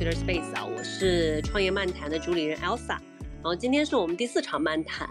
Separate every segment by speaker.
Speaker 1: Twitter Space 啊，我是创业漫谈的主理人 Elsa，然后今天是我们第四场漫谈，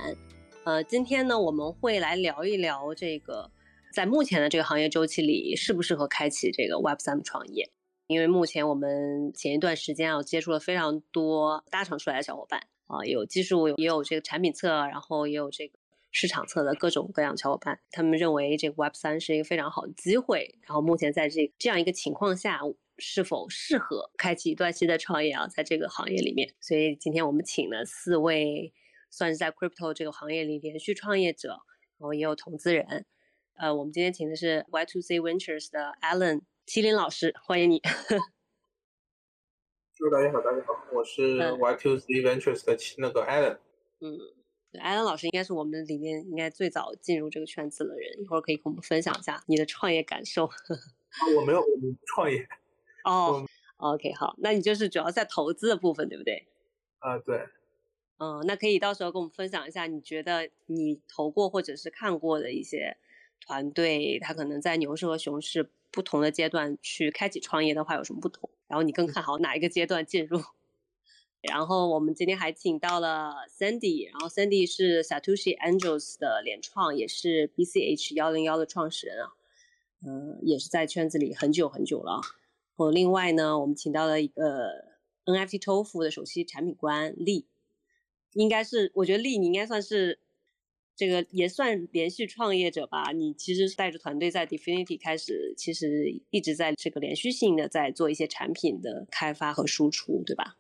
Speaker 1: 呃，今天呢我们会来聊一聊这个在目前的这个行业周期里适不适合开启这个 Web 三创业，因为目前我们前一段时间啊接触了非常多大厂出来的小伙伴啊，有技术也有这个产品侧，然后也有这个。市场侧的各种各样小伙伴，他们认为这个 Web 三是一个非常好的机会。然后目前在这这样一个情况下，是否适合开启一段新的创业啊？在这个行业里面，所以今天我们请了四位算是在 Crypto 这个行业里连续创业者，然后也有投资人。呃，我们今天请的是 Y2C Ventures 的 Alan 麒麟老师，欢迎你。
Speaker 2: 大家好，大家好，我是 Y2C Ventures 的那个 Alan。
Speaker 1: 嗯。艾伦老师应该是我们里面应该最早进入这个圈子的人，一会儿可以跟我们分享一下你的创业感受。
Speaker 2: 我没有创业。
Speaker 1: 哦，OK，好，那你就是主要在投资的部分，对不对？
Speaker 2: 啊，对。
Speaker 1: 嗯，那可以到时候跟我们分享一下，你觉得你投过或者是看过的一些团队，他可能在牛市和熊市不同的阶段去开启创业的话有什么不同？然后你更看好哪一个阶段进入？然后我们今天还请到了 Sandy，然后 Sandy 是 Satoshi Angels 的联创，也是 BCH 幺零幺的创始人啊，嗯，也是在圈子里很久很久了。我另外呢，我们请到了一个 NFT Tofu 的首席产品官丽，应该是我觉得丽你应该算是这个也算连续创业者吧。你其实带着团队在 Definity 开始，其实一直在这个连续性的在做一些产品的开发和输出，对吧？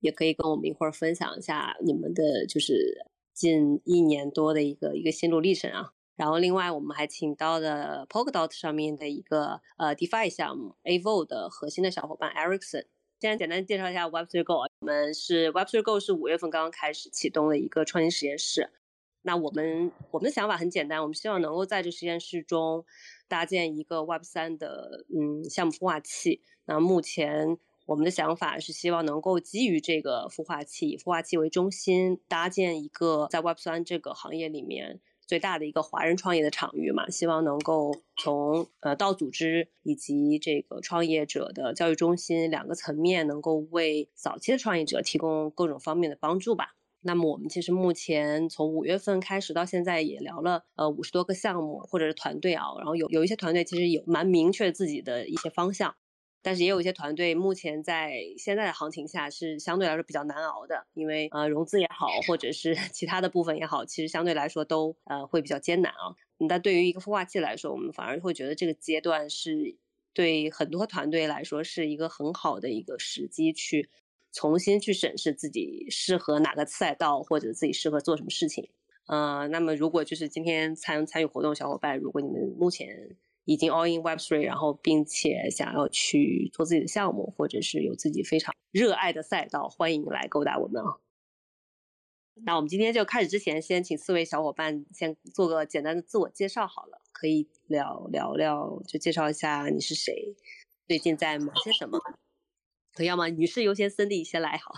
Speaker 1: 也可以跟我们一会儿分享一下你们的就是近一年多的一个一个心路历程啊。然后另外我们还请到了 Polkadot 上面的一个呃 DeFi 项目 Avo 的核心的小伙伴 Ericsson。先简单介绍一下 Web3 Go，我们是 Web3 Go 是五月份刚刚开始启动的一个创新实验室。那我们我们的想法很简单，我们希望能够在这实验室中搭建一个 Web3 的嗯项目孵化器。那目前。我们的想法是希望能够基于这个孵化器，以孵化器为中心，搭建一个在 Web 三这个行业里面最大的一个华人创业的场域嘛。希望能够从呃到组织以及这个创业者的教育中心两个层面，能够为早期的创业者提供各种方面的帮助吧。那么我们其实目前从五月份开始到现在也聊了呃五十多个项目或者是团队啊，然后有有一些团队其实有蛮明确自己的一些方向。但是也有一些团队，目前在现在的行情下是相对来说比较难熬的，因为呃融资也好，或者是 其他的部分也好，其实相对来说都呃会比较艰难啊。但对于一个孵化器来说，我们反而会觉得这个阶段是对很多团队来说是一个很好的一个时机，去重新去审视自己适合哪个赛道，或者自己适合做什么事情。呃，那么如果就是今天参参与活动的小伙伴，如果你们目前已经 all in Web three，然后并且想要去做自己的项目，或者是有自己非常热爱的赛道，欢迎来勾搭我们啊！那我们今天就开始之前，先请四位小伙伴先做个简单的自我介绍好了，可以聊聊聊，就介绍一下你是谁，最近在忙些什么？可以吗？女士优先，Cindy 先来好。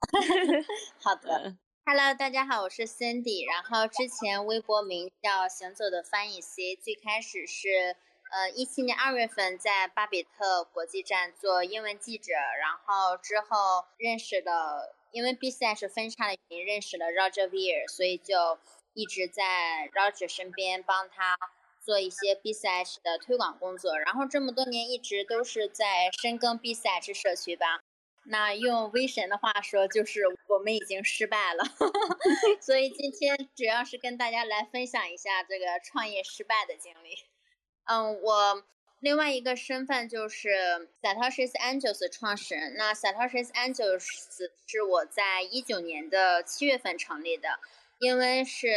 Speaker 3: 好的。Hello，大家好，我是 Cindy。然后之前微博名叫行走的翻译 C，最开始是呃一七年二月份在巴比特国际站做英文记者，然后之后认识了，因为 B 赛是分叉的原因，认识了 Roger Ver，所以就一直在 Roger 身边帮他做一些 B 赛的推广工作。然后这么多年一直都是在深耕 B 赛之社区吧。那用威神的话说，就是我们已经失败了，所以今天主要是跟大家来分享一下这个创业失败的经历。嗯，我另外一个身份就是 Satoshi's Angels 创始人。那 Satoshi's Angels 是我在一九年的七月份成立的，因为是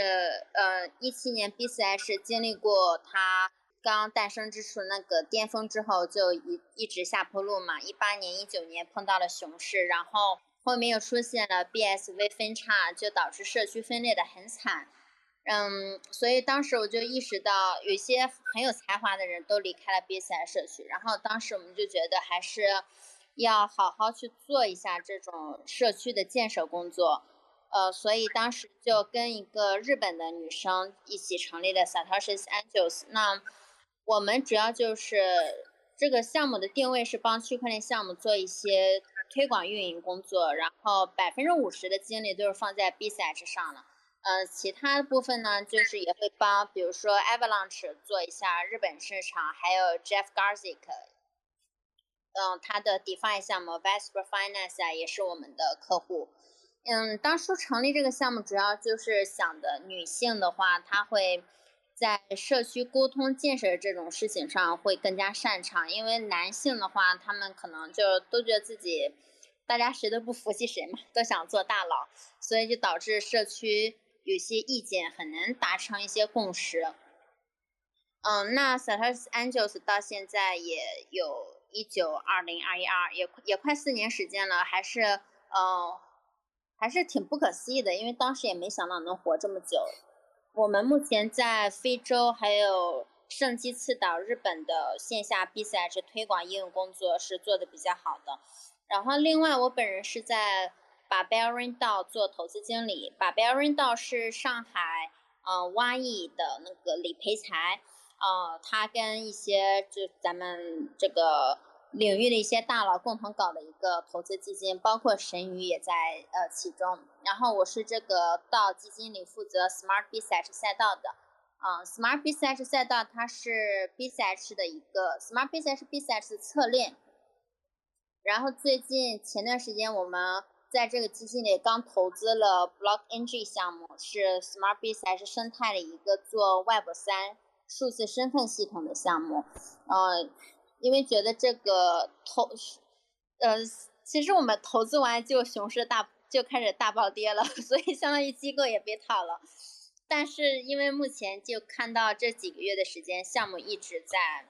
Speaker 3: 呃一七年 BCI 是经历过它。刚诞生之初，那个巅峰之后就一一直下坡路嘛。一八年、一九年碰到了熊市，然后后面又出现了 BSV 分叉，就导致社区分裂的很惨。嗯，所以当时我就意识到，有些很有才华的人都离开了 BSI 社区。然后当时我们就觉得，还是要好好去做一下这种社区的建设工作。呃，所以当时就跟一个日本的女生一起成立了 Satoshi Angels。那我们主要就是这个项目的定位是帮区块链项目做一些推广运营工作，然后百分之五十的精力都是放在 B 赛之上了。呃，其他部分呢，就是也会帮，比如说 Avalanche 做一下日本市场，还有 Jeff Garzik，嗯，他的 DeFi 项目 Vesper Finance 啊，也是我们的客户。嗯，当初成立这个项目，主要就是想的女性的话，她会在社区沟通建设这种事情上会更加擅长，因为男性的话，他们可能就都觉得自己大家谁都不服气谁嘛，都想做大佬，所以就导致社区。有些意见很难达成一些共识。嗯，那 Satas Angels 到现在也有一九二零二一二，也也快四年时间了，还是嗯，还是挺不可思议的，因为当时也没想到能活这么久。我们目前在非洲还有圣基次岛、日本的线下 BCH 推广应用工作是做的比较好的。然后另外我本人是在。把 Barian 道做投资经理，把 Barian 道是上海呃蛙艺的那个李培才，呃，他跟一些就咱们这个领域的一些大佬共同搞的一个投资基金，包括神宇也在呃其中。然后我是这个道基金里负责 Smart BSH 赛道的，啊，Smart BSH 赛道它是 BSH 的一个 Smart BSH BSH 的侧链。然后最近前段时间我们。在这个基金里刚投资了 BlockNG 项目，是 Smart BSH 生态的一个做 Web 三数字身份系统的项目。嗯，因为觉得这个投，呃，其实我们投资完就熊市大就开始大暴跌了，所以相当于机构也被套了。但是因为目前就看到这几个月的时间，项目一直在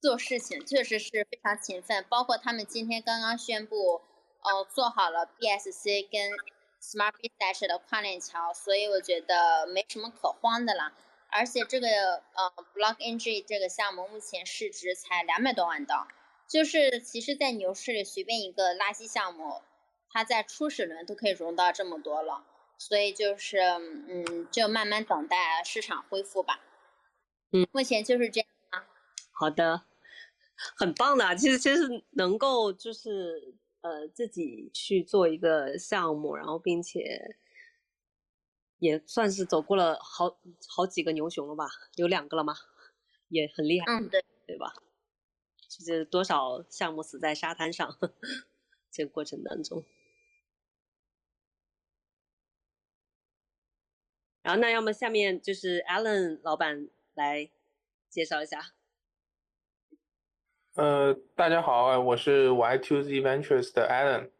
Speaker 3: 做事情，确实是非常勤奋。包括他们今天刚刚宣布。哦，做好了 BSC 跟 Smart b s Dash 的跨链桥，所以我觉得没什么可慌的了。而且这个呃 BlockNG 这个项目目前市值才两百多万刀，就是其实，在牛市里随便一个垃圾项目，它在初始轮都可以融到这么多了，所以就是嗯，就慢慢等待市场恢复吧。
Speaker 1: 嗯，
Speaker 3: 目前就是这样啊。
Speaker 1: 好的，很棒的，其实其实能够就是。呃，自己去做一个项目，然后并且也算是走过了好好几个牛熊了吧？有两个了吗？也很厉害，
Speaker 3: 嗯，对，
Speaker 1: 对吧？就是多少项目死在沙滩上，这个过程当中。然后，那要么下面就是 Alan 老板来介绍一下。
Speaker 2: 呃，大家好，我是 Y2Z Ventures 的 Alan。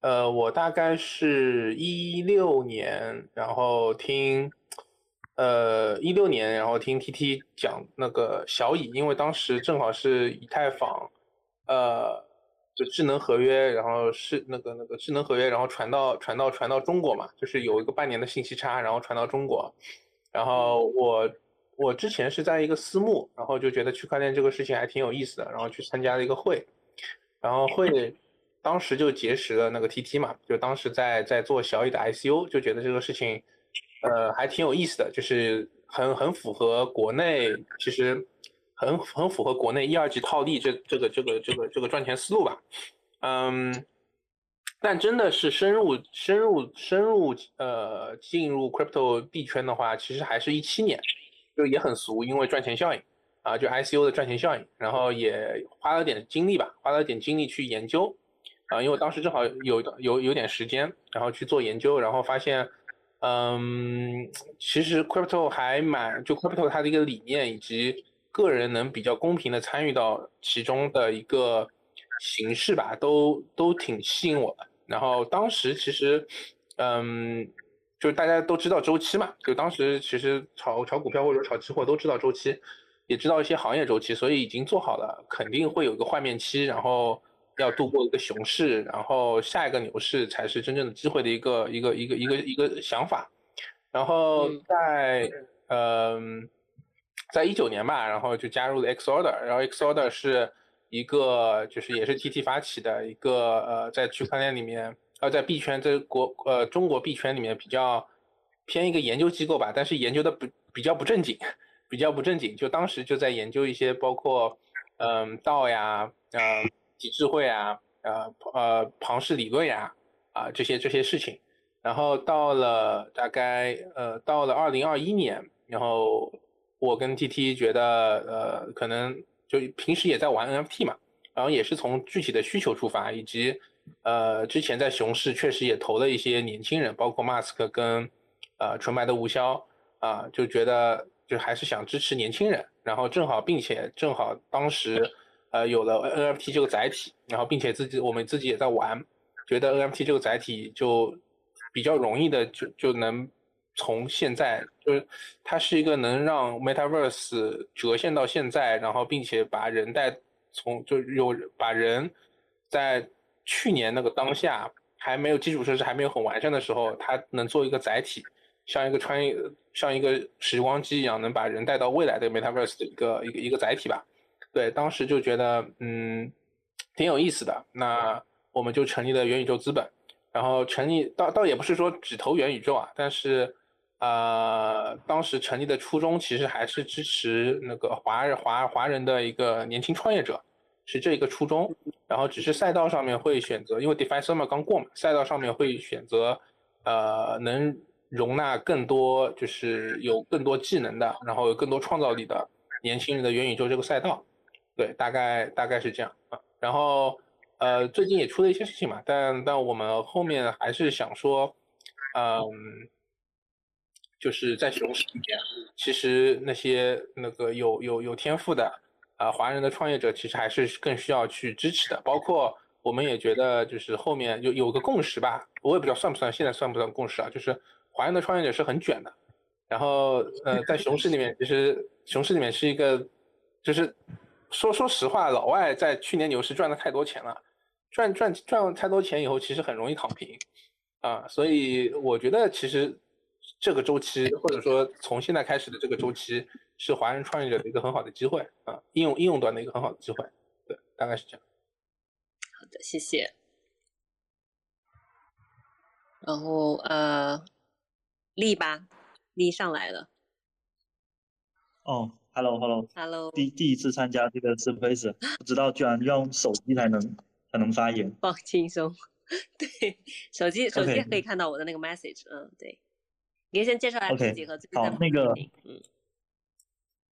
Speaker 2: 呃，我大概是一六年，然后听，呃，一六年，然后听 TT 讲那个小蚁，因为当时正好是以太坊，呃，就智能合约，然后是那个那个智能合约，然后传到传到传到中国嘛，就是有一个半年的信息差，然后传到中国，然后我。我之前是在一个私募，然后就觉得区块链这个事情还挺有意思的，然后去参加了一个会，然后会当时就结识了那个 TT 嘛，就当时在在做小蚁的 I C U，就觉得这个事情，呃，还挺有意思的，就是很很符合国内，其实很很符合国内一二级套利这这个这个这个这个赚钱思路吧，嗯，但真的是深入深入深入呃进入 crypto 币圈的话，其实还是一七年。就也很俗，因为赚钱效应啊，就 ICO 的赚钱效应，然后也花了点精力吧，花了点精力去研究啊，因为我当时正好有有有点时间，然后去做研究，然后发现，嗯，其实 crypto 还蛮，就 crypto 它的一个理念以及个人能比较公平的参与到其中的一个形式吧，都都挺吸引我的。然后当时其实，嗯。就是大家都知道周期嘛，就当时其实炒炒股票或者炒期货都知道周期，也知道一些行业周期，所以已经做好了肯定会有一个换面期，然后要度过一个熊市，然后下一个牛市才是真正的机会的一个一个一个一个一个想法。然后在嗯，在一九年吧，然后就加入了 Xorder，然后 Xorder 是一个就是也是 TT 发起的一个呃在区块链里面。呃，在币圈，在国呃中国币圈里面比较偏一个研究机构吧，但是研究的不比较不正经，比较不正经。就当时就在研究一些包括嗯道呀，呃体智慧啊，呃呃庞氏理论呀，啊这些这些事情。然后到了大概呃到了二零二一年，然后我跟 T T 觉得呃可能就平时也在玩 NFT 嘛，然后也是从具体的需求出发，以及呃之前在熊市确实也投了一些年轻人，包括 Mask 跟呃纯白的吴潇啊，就觉得就还是想支持年轻人，然后正好并且正好当时呃有了 NFT 这个载体，然后并且自己我们自己也在玩，觉得 NFT 这个载体就。比较容易的就就能从现在就是它是一个能让 Metaverse 折现到现在，然后并且把人带从就有把人在去年那个当下还没有基础设施还没有很完善的时候，它能做一个载体，像一个穿越像一个时光机一样，能把人带到未来的 Metaverse 的一个一个一个载体吧。对，当时就觉得嗯挺有意思的，那我们就成立了元宇宙资本。然后成立倒倒也不是说只投元宇宙啊，但是，呃，当时成立的初衷其实还是支持那个华人华华人的一个年轻创业者，是这一个初衷。然后只是赛道上面会选择，因为 DeFi Summer 刚过嘛，赛道上面会选择，呃，能容纳更多就是有更多技能的，然后有更多创造力的年轻人的元宇宙这个赛道。对，大概大概是这样啊。然后。呃，最近也出了一些事情嘛，但但我们后面还是想说，嗯，就是在熊市里面，其实那些那个有有有天赋的啊华人的创业者，其实还是更需要去支持的。包括我们也觉得，就是后面有有个共识吧，我也不知道算不算，现在算不算共识啊？就是华人的创业者是很卷的，然后呃，在熊市里面，其实熊市里面是一个，就是说说实话，老外在去年牛市赚了太多钱了。赚赚赚太多钱以后，其实很容易躺平，啊，所以我觉得其实这个周期，或者说从现在开始的这个周期，是华人创业者的一个很好的机会啊，应用应用端的一个很好的机会，对，大概是这样。
Speaker 1: 好的，谢谢。然后呃，力吧，力上来了。
Speaker 4: 哦，Hello Hello
Speaker 1: Hello，
Speaker 4: 第第一次参加这个 Space，不知道居然用手机才能。才能发言，
Speaker 1: 放轻松。对，手机手机可以看到我的那个 message。嗯，对，你先介绍下自己和自己
Speaker 4: 好，那个，嗯，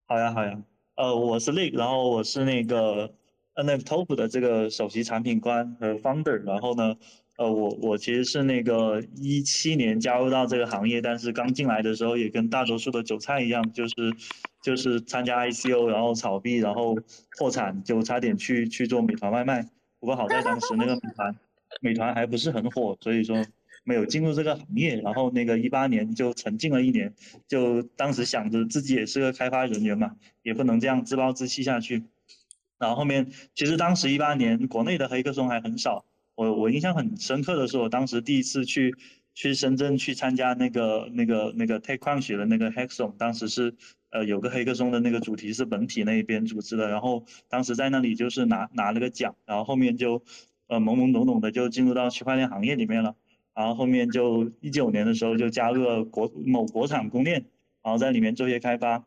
Speaker 4: 好呀，好呀。呃，我是 Lee，然后我是那个 NFTOP 的这个首席产品官和 founder。然后呢，呃，我我其实是那个一七年加入到这个行业，但是刚进来的时候也跟大多数的韭菜一样，就是就是参加 ICO，然后炒币，然后破产，就差点去去做美团外卖。不过好在当时那个美团，美团还不是很火，所以说没有进入这个行业。然后那个一八年就沉浸了一年，就当时想着自己也是个开发人员嘛，也不能这样自暴自弃下去。然后后面其实当时一八年国内的黑客松还很少，我我印象很深刻的是我当时第一次去去深圳去参加那个那个那个 TechCrunch 的那个 h a c k s o n 当时是。呃，有个黑客松的那个主题是本体那一边组织的，然后当时在那里就是拿拿了个奖，然后后面就呃懵懵懂懂的就进入到区块链行业里面了，然后后面就一九年的时候就加入了国某国产公链，然后在里面做一些开发，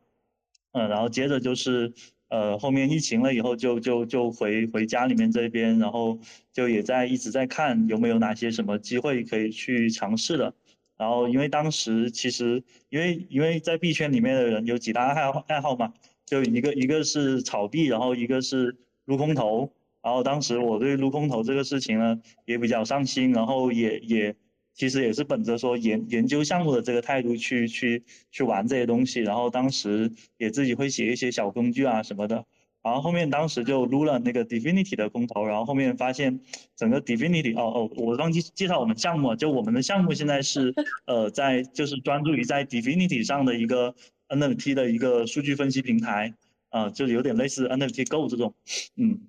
Speaker 4: 嗯，然后接着就是呃后面疫情了以后就就就回回家里面这边，然后就也在一直在看有没有哪些什么机会可以去尝试的。然后，因为当时其实，因为因为在币圈里面的人有几大爱好爱好嘛，就一个一个是炒币，然后一个是撸空投。然后当时我对撸空投这个事情呢也比较上心，然后也也其实也是本着说研研究项目的这个态度去去去玩这些东西。然后当时也自己会写一些小工具啊什么的。然后后面当时就撸了那个 Divinity 的空投，然后后面发现整个 Divinity 哦哦，我忘记介绍我们项目，就我们的项目现在是 呃在就是专注于在 Divinity 上的一个 NFT 的一个数据分析平台，啊，就有点类似 NFT Go 这种，嗯。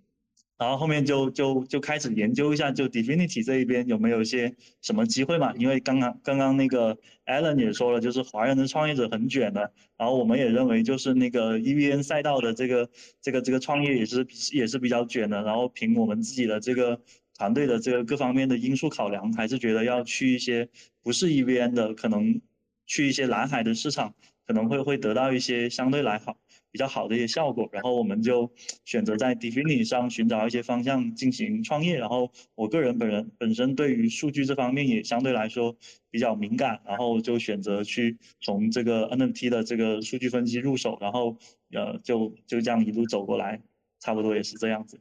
Speaker 4: 然后后面就就就开始研究一下，就 Divinity 这一边有没有一些什么机会嘛？因为刚刚刚刚那个 Alan 也说了，就是华人的创业者很卷的。然后我们也认为，就是那个 EVN 赛道的这个这个这个创业也是也是比较卷的。然后凭我们自己的这个团队的这个各方面的因素考量，还是觉得要去一些不是 EVN 的，可能去一些蓝海的市场，可能会会得到一些相对来好比较好的一些效果，然后我们就选择在 Definity 上寻找一些方向进行创业。然后我个人本人本身对于数据这方面也相对来说比较敏感，然后就选择去从这个 NFT 的这个数据分析入手，然后呃就就这样一路走过来，差不多也是这样子。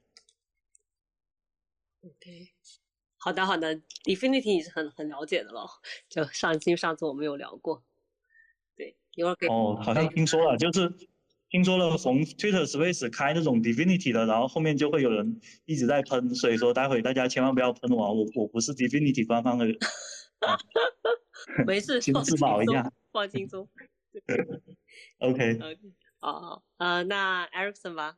Speaker 1: OK，好的好的，Definity 你是很很了解的咯，就上期上次我们有聊过，对，一会儿可以
Speaker 4: 哦，好像听说了，就是。听说了从 Twitter Space 开那种 Divinity 的，然后后面就会有人一直在喷，所以说待会大家千万不要喷我，我我不是 Divinity 官方的人。
Speaker 1: 没事，
Speaker 4: 请自保一下，
Speaker 1: 放轻松。
Speaker 4: OK。
Speaker 1: OK。好，呃，那 Ericsson 吧。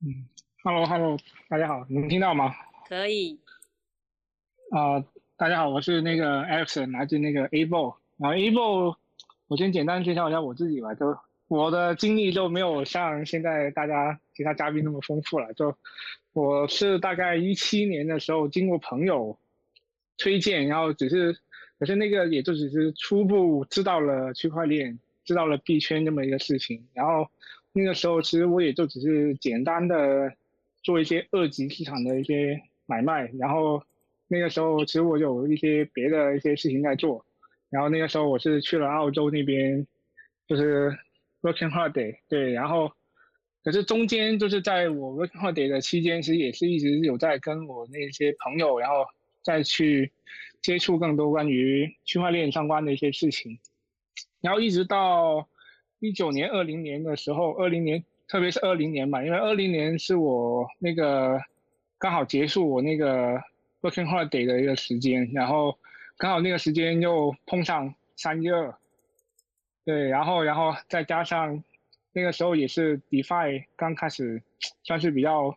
Speaker 5: 嗯，Hello Hello，大家好，能听到吗？
Speaker 1: 可以。
Speaker 5: 啊，大家好，我是那个 Ericsson，来自那个 Able，然后 Able。我先简单介绍一下我自己吧，就我的经历就没有像现在大家其他嘉宾那么丰富了。就我是大概一七年的时候经过朋友推荐，然后只是可是那个也就只是初步知道了区块链，知道了币圈这么一个事情。然后那个时候其实我也就只是简单的做一些二级市场的一些买卖，然后那个时候其实我有一些别的一些事情在做。然后那个时候我是去了澳洲那边，就是 working holiday，对，然后可是中间就是在我 working holiday 的期间，其实也是一直有在跟我那些朋友，然后再去接触更多关于区块链相关的一些事情，然后一直到一九年、二零年的时候，二零年特别是二零年吧，因为二零年是我那个刚好结束我那个 working holiday 的一个时间，然后。刚好那个时间又碰上三月，对，然后然后再加上那个时候也是 DeFi 刚开始算是比较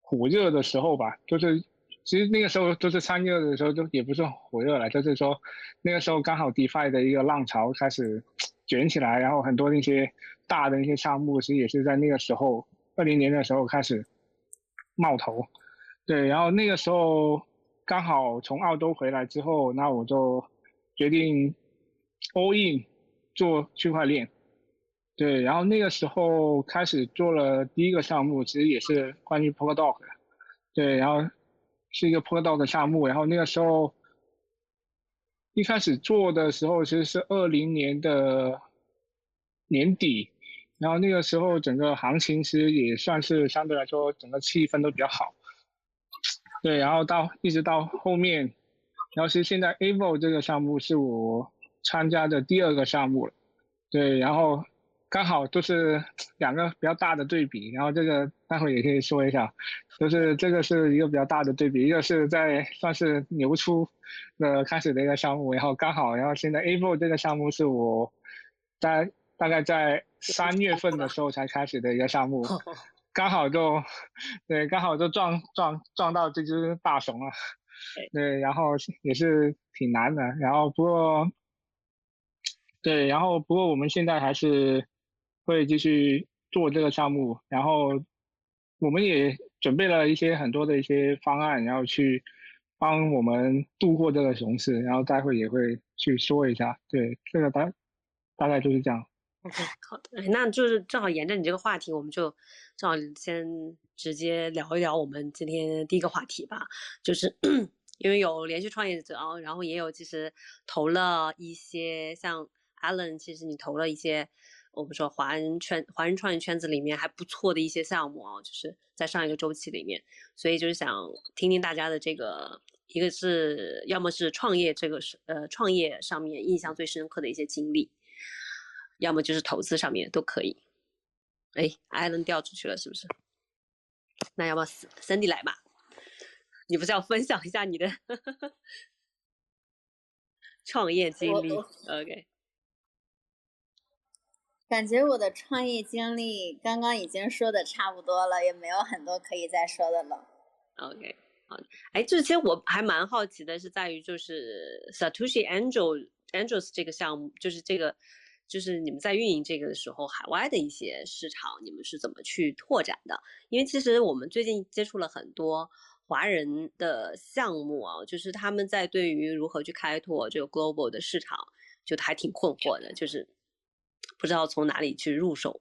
Speaker 5: 火热的时候吧，就是其实那个时候就是三月的时候就也不是火热了，就是说那个时候刚好 DeFi 的一个浪潮开始卷起来，然后很多那些大的一些项目其实也是在那个时候二零年的时候开始冒头，对，然后那个时候。刚好从澳洲回来之后，那我就决定 all in 做区块链。对，然后那个时候开始做了第一个项目，其实也是关于 Polkadot 的。对，然后是一个 Polkadot 的项目。然后那个时候一开始做的时候，其实是二零年的年底。然后那个时候整个行情其实也算是相对来说整个气氛都比较好。对，然后到一直到后面，然后其实现在 Avo 这个项目是我参加的第二个项目了。对，然后刚好就是两个比较大的对比，然后这个待会也可以说一下，就是这个是一个比较大的对比，一个是在算是牛初的开始的一个项目，然后刚好，然后现在 Avo 这个项目是我在大概在三月份的时候才开始的一个项目。刚好就，对，刚好就撞撞撞到这只大熊了，对，然后也是挺难的，然后不过，对，然后不过我们现在还是会继续做这个项目，然后我们也准备了一些很多的一些方案，然后去帮我们度过这个熊市，然后待会也会去说一下，对，这个大大概就是这样。
Speaker 1: OK，好的，那就是正好沿着你这个话题，我们就正好先直接聊一聊我们今天第一个话题吧。就是 因为有连续创业者啊，然后也有其实投了一些像 Allen，其实你投了一些我们说华人圈、华人创业圈子里面还不错的一些项目啊，就是在上一个周期里面，所以就是想听听大家的这个，一个是要么是创业这个是呃创业上面印象最深刻的一些经历。要么就是投资上面都可以。哎，艾伦掉出去了，是不是？那要不森森迪来吧？你不是要分享一下你的 创业经历？OK。
Speaker 3: 感觉我的创业经历刚刚已经说的差不多了，也没有很多可以再说的了。
Speaker 1: OK，好。哎，这其实我还蛮好奇的，是在于就是 Satoshi Angel Angels 这个项目，就是这个。就是你们在运营这个的时候，海外的一些市场，你们是怎么去拓展的？因为其实我们最近接触了很多华人的项目啊，就是他们在对于如何去开拓这个 global 的市场，就还挺困惑的。就是不知道从哪里去入手。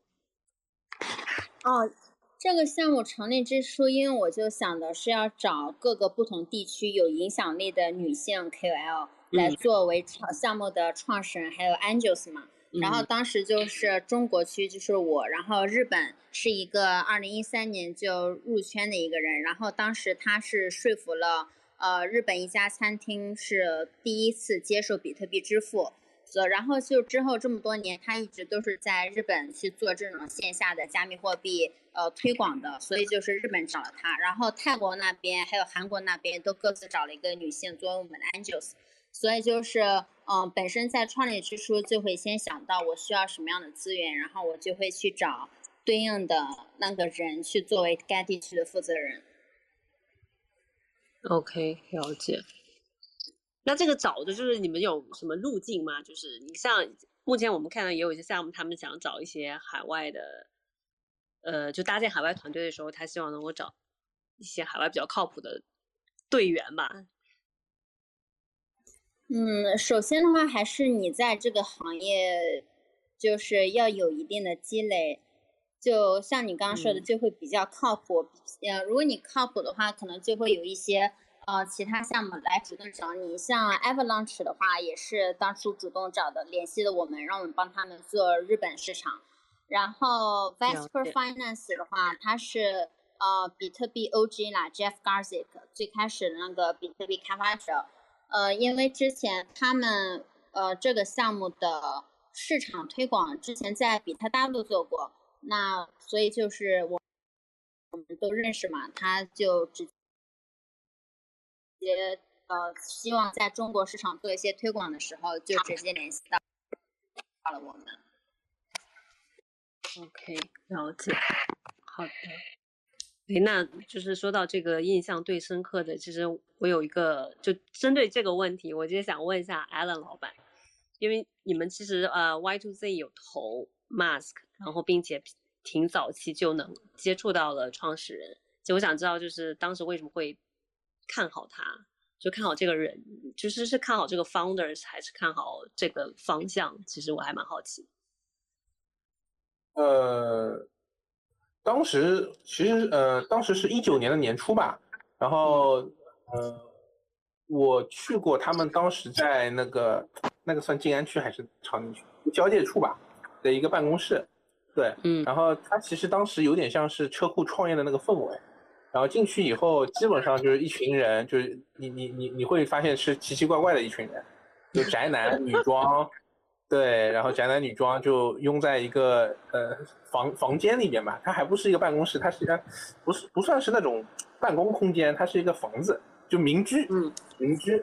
Speaker 3: 哦，这个项目成立之初，因为我就想的是要找各个不同地区有影响力的女性 KOL 来作为创项目的创始人，还有 Angels 嘛。然后当时就是中国区就是我，然后日本是一个二零一三年就入圈的一个人，然后当时他是说服了呃日本一家餐厅是第一次接受比特币支付。所然后就之后这么多年，他一直都是在日本去做这种线下的加密货币呃推广的，所以就是日本找了他，然后泰国那边还有韩国那边都各自找了一个女性作为我们的 angels，所以就是嗯本身在创立之初就会先想到我需要什么样的资源，然后我就会去找对应的那个人去作为该地区的负责人。
Speaker 1: OK，了解。那这个找的就是你们有什么路径吗？就是你像目前我们看到也有一些项目，他们想找一些海外的，呃，就搭建海外团队的时候，他希望能够找一些海外比较靠谱的队员吧。
Speaker 3: 嗯，首先的话，还是你在这个行业就是要有一定的积累，就像你刚刚说的，就会比较靠谱。呃，如果你靠谱的话，可能就会有一些。呃，其他项目来主动找你，像 Avalanche 的话，也是当初主动找的，联系了我们，让我们帮他们做日本市场。然后 Vesper Finance 的话，它是呃比特币 OG 啦，Jeff Garzik 最开始的那个比特币开发者。呃，因为之前他们呃这个项目的市场推广之前在比特大陆做过，那所以就是我我们都认识嘛，他就直。接呃，希望在中国市场做一些推广的时候，就直接联系到到了我们。
Speaker 1: OK，了解。好的。哎，那就是说到这个印象最深刻的，其实我有一个，就针对这个问题，我就想问一下 Alan 老板，因为你们其实呃 Y to Z 有投 Mask，然后并且挺早期就能接触到了创始人，就我想知道，就是当时为什么会。看好他，就看好这个人，就是是看好这个 founders 还是看好这个方向？其实我还蛮好奇。
Speaker 2: 呃，当时其实呃，当时是一九年的年初吧，然后呃，我去过他们当时在那个那个算静安区还是长宁区？交界处吧的一个办公室，对，嗯，然后他其实当时有点像是车库创业的那个氛围。然后进去以后，基本上就是一群人，就是你你你你会发现是奇奇怪怪的一群人，就宅男女装，对，然后宅男女装就拥在一个呃房房间里面吧，它还不是一个办公室，它是一个不是不算是那种办公空间，它是一个房子，就民居，嗯，民居，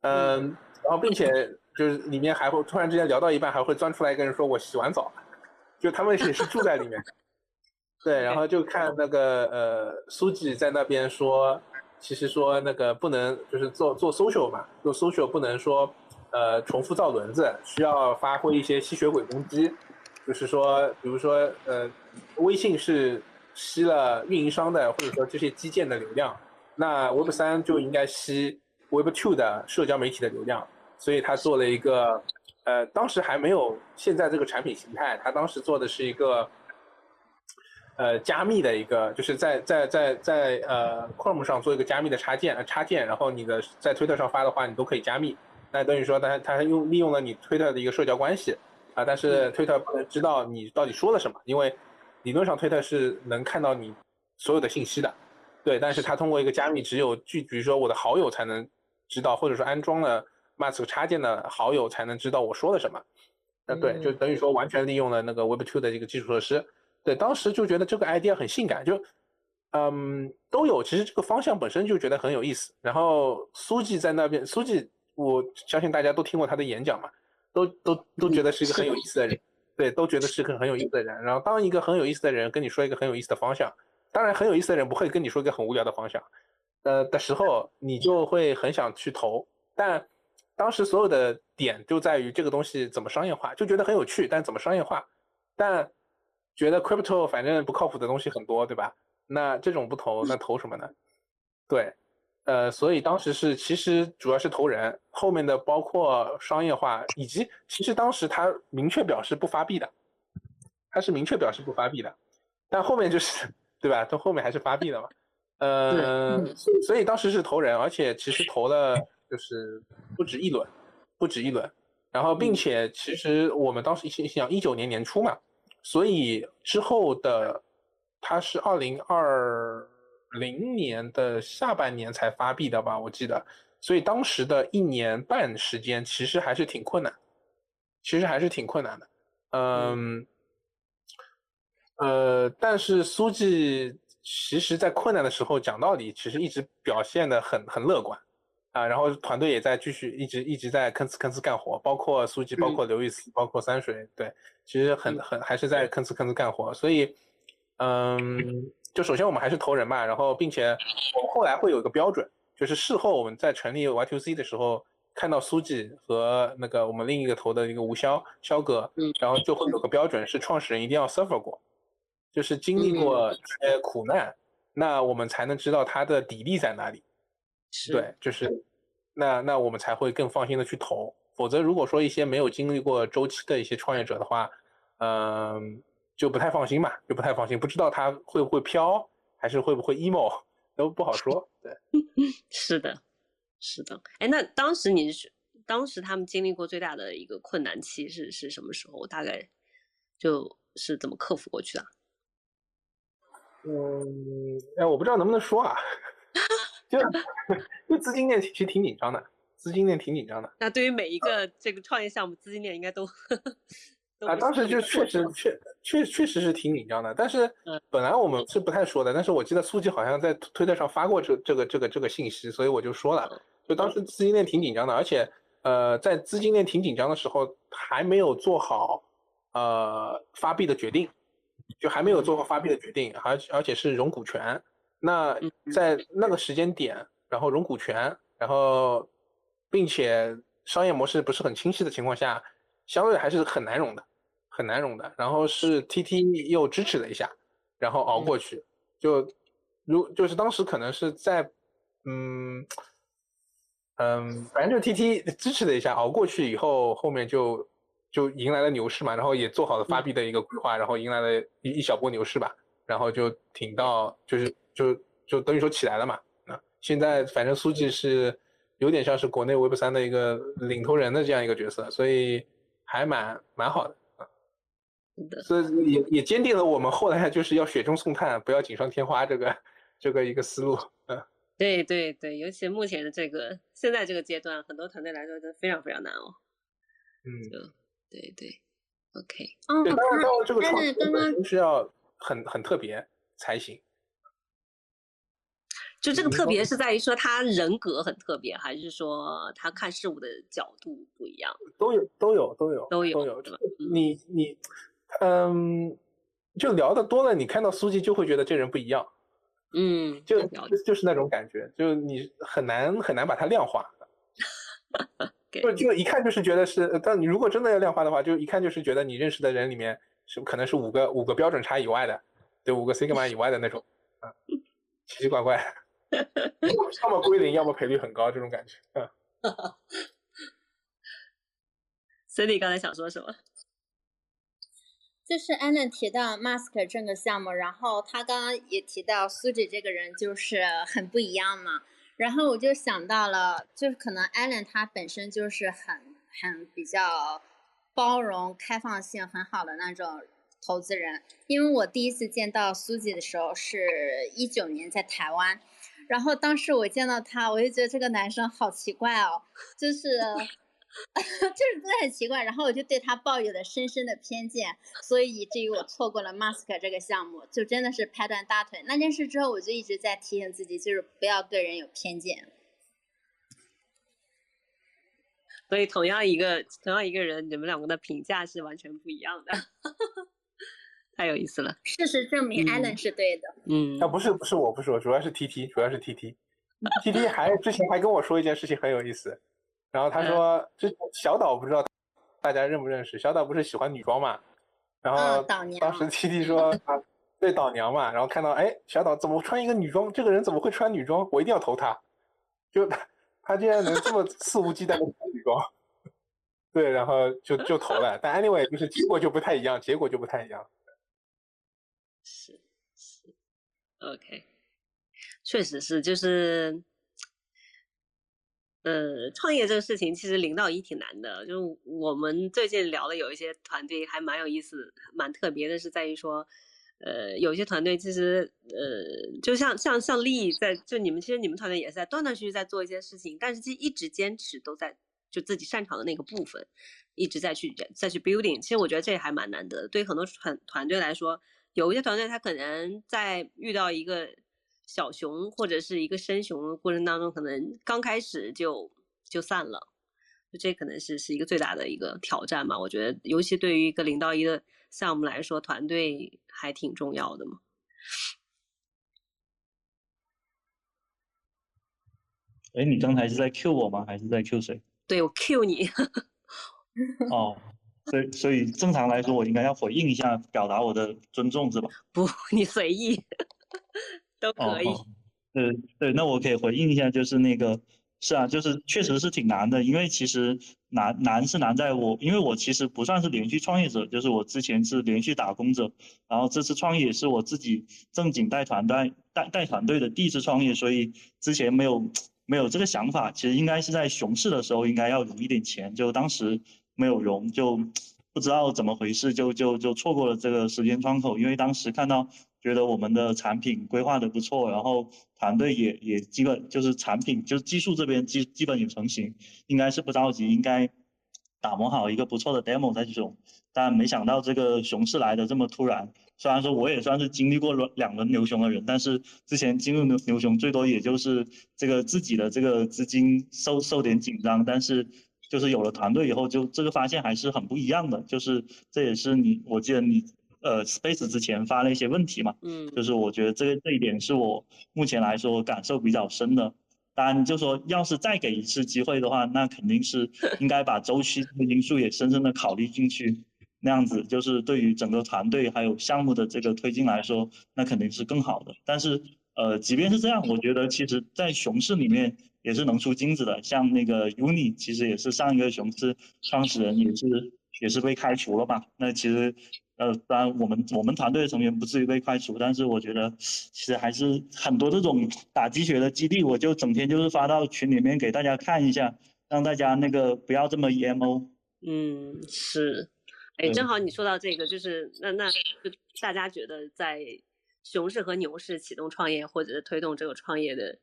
Speaker 2: 嗯，然后并且就是里面还会突然之间聊到一半，还会钻出来一个人说我洗完澡，就他们也是住在里面。对，然后就看那个呃，书记在那边说，其实说那个不能就是做做 social 嘛，做 social 不能说呃重复造轮子，需要发挥一些吸血鬼攻击，就是说，比如说呃，微信是吸了运营商的或者说这些基建的流量，那 Web 三就应该吸 Web two 的社交媒体的流量，所以他做了一个呃，当时还没有现在这个产品形态，他当时做的是一个。呃，加密的一个，就是在在在在呃，Chrome 上做一个加密的插件，插件，然后你的在推特上发的话，你都可以加密。那等于说，他他用利用了你推特的一个社交关系啊，但是推特不能知道你到底说了什么，因为理论上推特是能看到你所有的信息的，对。但是它通过一个加密，只有具，比如说我的好友才能知道，或者说安装了 Mask 插件的好友才能知道我说了什么。呃，对，就等于说完全利用了那个 Web2 的这个基础设施。对，当时就觉得这个 idea 很性感，就，嗯，都有。其实这个方向本身就觉得很有意思。然后苏记在那边，苏记，我相信大家都听过他的演讲嘛，都都都觉得是一个很有意思的人。对，都觉得是个很有意思的人。然后当一个很有意思的人跟你说一个很有意思的方向，当然很有意思的人不会跟你说一个很无聊的方向，呃的时候，你就会很想去投。但当时所有的点就在于这个东西怎么商业化，就觉得很有趣，但怎么商业化？但觉得 crypto 反正不靠谱的东西很多，对吧？那这种不投，那投什么呢？对，呃，所以当时是其实主要是投人，后面的包括商业化，以及其实当时他明确表示不发币的，他是明确表示不发币的，但后面就是对吧？到后面还是发币了嘛。呃，所以当时是投人，而且其实投了就是不止一轮，不止一轮。然后并且其实我们当时想想一九年年初嘛，所以之后的他是二零二零年的下半年才发币的吧，我记得。所以当时的一年半时间其实还是挺困难，其实还是挺困难的。嗯，呃，但是苏记。其实，在困难的时候，讲道理，其实一直表现的很很乐观，啊，然后团队也在继续一直一直在吭哧吭哧干活，包括苏记，包括刘易斯，包括三水，对，其实很很还是在吭哧吭哧干活，所以，嗯，就首先我们还是投人嘛，然后并且我们后来会有一个标准，就是事后我们在成立 Y2C 的时候，看到苏记和那个我们另一个投的一个吴潇潇哥，嗯，然后就会有个标准是创始人一定要 suffer 过。就是经历过一些苦难，那我们才能知道他的底力在哪里。对，就是那那我们才会更放心的去投。否则，如果说一些没有经历过周期的一些创业者的话，嗯，就不太放心嘛，就不太放心，不知道他会不会飘，还是会不会 emo，都不好说。对，
Speaker 1: 是的，是的。哎，那当时你是当时他们经历过最大的一个困难期是是什么时候？大概就是怎么克服过去的？
Speaker 2: 嗯，哎，我不知道能不能说啊，就就资金链其实挺紧张的，资金链挺紧张的。
Speaker 1: 那对于每一个这个创业项目，资金链应该都
Speaker 2: 啊，当时就确实确确确实是挺紧张的。但是本来我们是不太说的，但是我记得苏记好像在推特上发过这这个这个这个信息，所以我就说了，就当时资金链挺紧张的，而且呃，在资金链挺紧张的时候，还没有做好呃发币的决定。就还没有做好发币的决定，而而且是融股权。那在那个时间点，然后融股权，然后并且商业模式不是很清晰的情况下，相对还是很难融的，很难融的。然后是 TT 又支持了一下，然后熬过去。就如就是当时可能是在，嗯嗯，反正就 TT 支持了一下，熬过去以后，后面就。就迎来了牛市嘛，然后也做好了发币的一个规划，然后迎来了一一小波牛市吧，然后就挺到就是就就等于说起来了嘛。啊，现在反正苏记是有点像是国内 Web 三的一个领头人的这样一个角色，所以还蛮蛮好的啊。所以也也坚定了我们后来就是要雪中送炭，不要锦上添花这个这个一个思路。嗯，
Speaker 1: 对对对，尤其目前的这个现在这个阶段，很多团队来说都非常非常难哦。嗯。对对，OK。
Speaker 2: 哦，当然，当然，这个创始人是要很很特别才行。
Speaker 1: 就这个特别是在于说他人格很特别，还是说他看事物的角度不一样？
Speaker 2: 都有，都有，都有，
Speaker 1: 都有，
Speaker 2: 都有。你你，嗯，就聊的多了，你看到苏记就会觉得这人不一样。
Speaker 1: 嗯，
Speaker 2: 就就是那种感觉，就你很难很难把它量化。就就一看就是觉得是，但你如果真的要量化的话，就一看就是觉得你认识的人里面是可能是五个五个标准差以外的，对，五个 sigma 以外的那种，啊，奇奇怪怪，要么归零，要么赔率很高，这种感觉。
Speaker 1: Cindy 刚才想说什么？
Speaker 3: 就是 Allen 提到 Mask 这个项目，然后他刚刚也提到苏 i 这个人就是很不一样嘛。然后我就想到了，就是可能 Allen 他本身就是很很比较包容、开放性很好的那种投资人。因为我第一次见到苏姐的时候是一九年在台湾，然后当时我见到他，我就觉得这个男生好奇怪哦，就是。就是真的很奇怪，然后我就对他抱有了深深的偏见，所以以至于我错过了 Mask 这个项目，就真的是拍断大腿。那件事之后，我就一直在提醒自己，就是不要对人有偏见。
Speaker 1: 所以同样一个同样一个人，你们两个的评价是完全不一样的，太有意思了。
Speaker 3: 事实证明，Allen 是对的。
Speaker 1: 嗯，
Speaker 2: 啊不是不是我不说，主要是 TT，主要是 TT，TT 还之前还跟我说一件事情很有意思。然后他说：“这小岛不知道大家认不认识？小岛不是喜欢女装嘛？然后当时 T T 说啊，对岛娘嘛。然后看到哎，小岛怎么穿一个女装？这个人怎么会穿女装？我一定要投他。就他 他竟然能这么肆无忌惮的穿女装，对，然后就就投了。但 anyway 就是结果就不太一样，结果就不太一样。
Speaker 1: 是是，OK，确实是，就是，呃，创业这个事情其实零到一挺难的。就是我们最近聊的有一些团队还蛮有意思、蛮特别的，是在于说，呃，有些团队其实，呃，就像像像丽在，就你们其实你们团队也是在断断续续在做一些事情，但是其实一直坚持都在。就自己擅长的那个部分，一直在去再去 building。其实我觉得这还蛮难得的。对于很多团团队来说，有一些团队他可能在遇到一个小熊或者是一个深熊的过程当中，可能刚开始就就散了。这可能是是一个最大的一个挑战嘛。我觉得，尤其对于一个零到一的项目来说，团队还挺重要的嘛。
Speaker 4: 哎，你刚才是在 Q 我吗？还是在 Q 谁？
Speaker 1: 对我 Q 你，
Speaker 4: 哦，所以所以正常来说，我应该要回应一下，表达我的尊重是吧？
Speaker 1: 不，你随意都可以。
Speaker 4: 对对，那我可以回应一下，就是那个是啊，就是确实是挺难的，因为其实难难是难在我，因为我其实不算是连续创业者，就是我之前是连续打工者，然后这次创业是我自己正经带团队带带团队的第一次创业，所以之前没有。没有这个想法，其实应该是在熊市的时候应该要融一点钱，就当时没有融，就不知道怎么回事，就就就错过了这个时间窗口。因为当时看到觉得我们的产品规划的不错，然后团队也也基本就是产品就是技术这边基基本也成型，应该是不着急，应该打磨好一个不错的 demo 再去融。但没想到这个熊市来的这么突然。虽然说我也算是经历过两两轮牛熊的人，但是之前进入牛牛熊最多也就是这个自己的这个资金受受点紧张，但是就是有了团队以后，就这个发现还是很不一样的。就是这也是你，我记得你呃 Space 之前发了一些问题嘛，嗯，就是我觉得这个这一点是我目前来说感受比较深的。当然，就说要是再给一次机会的话，那肯定是 应该把周期这个因素也深深的考虑进去。那样子就是对于整个团队还有项目的这个推进来说，那肯定是更好的。但是，呃，即便是这样，我觉得其实，在熊市里面也是能出金子的。像那个 Uni，其实也是上一个熊市创始人，也是也是被开除了嘛？那其实，呃，当然我们我们团队的成员不至于被开除，但是我觉得其实还是很多这种打鸡血的激励，我就整天就是发到群里面给大家看一下，让大家那个不要这么 emo。
Speaker 1: 嗯，是。哎，正好你说到这个，就是那那就大家觉得在熊市和牛市启动创业或者是推动这个创业的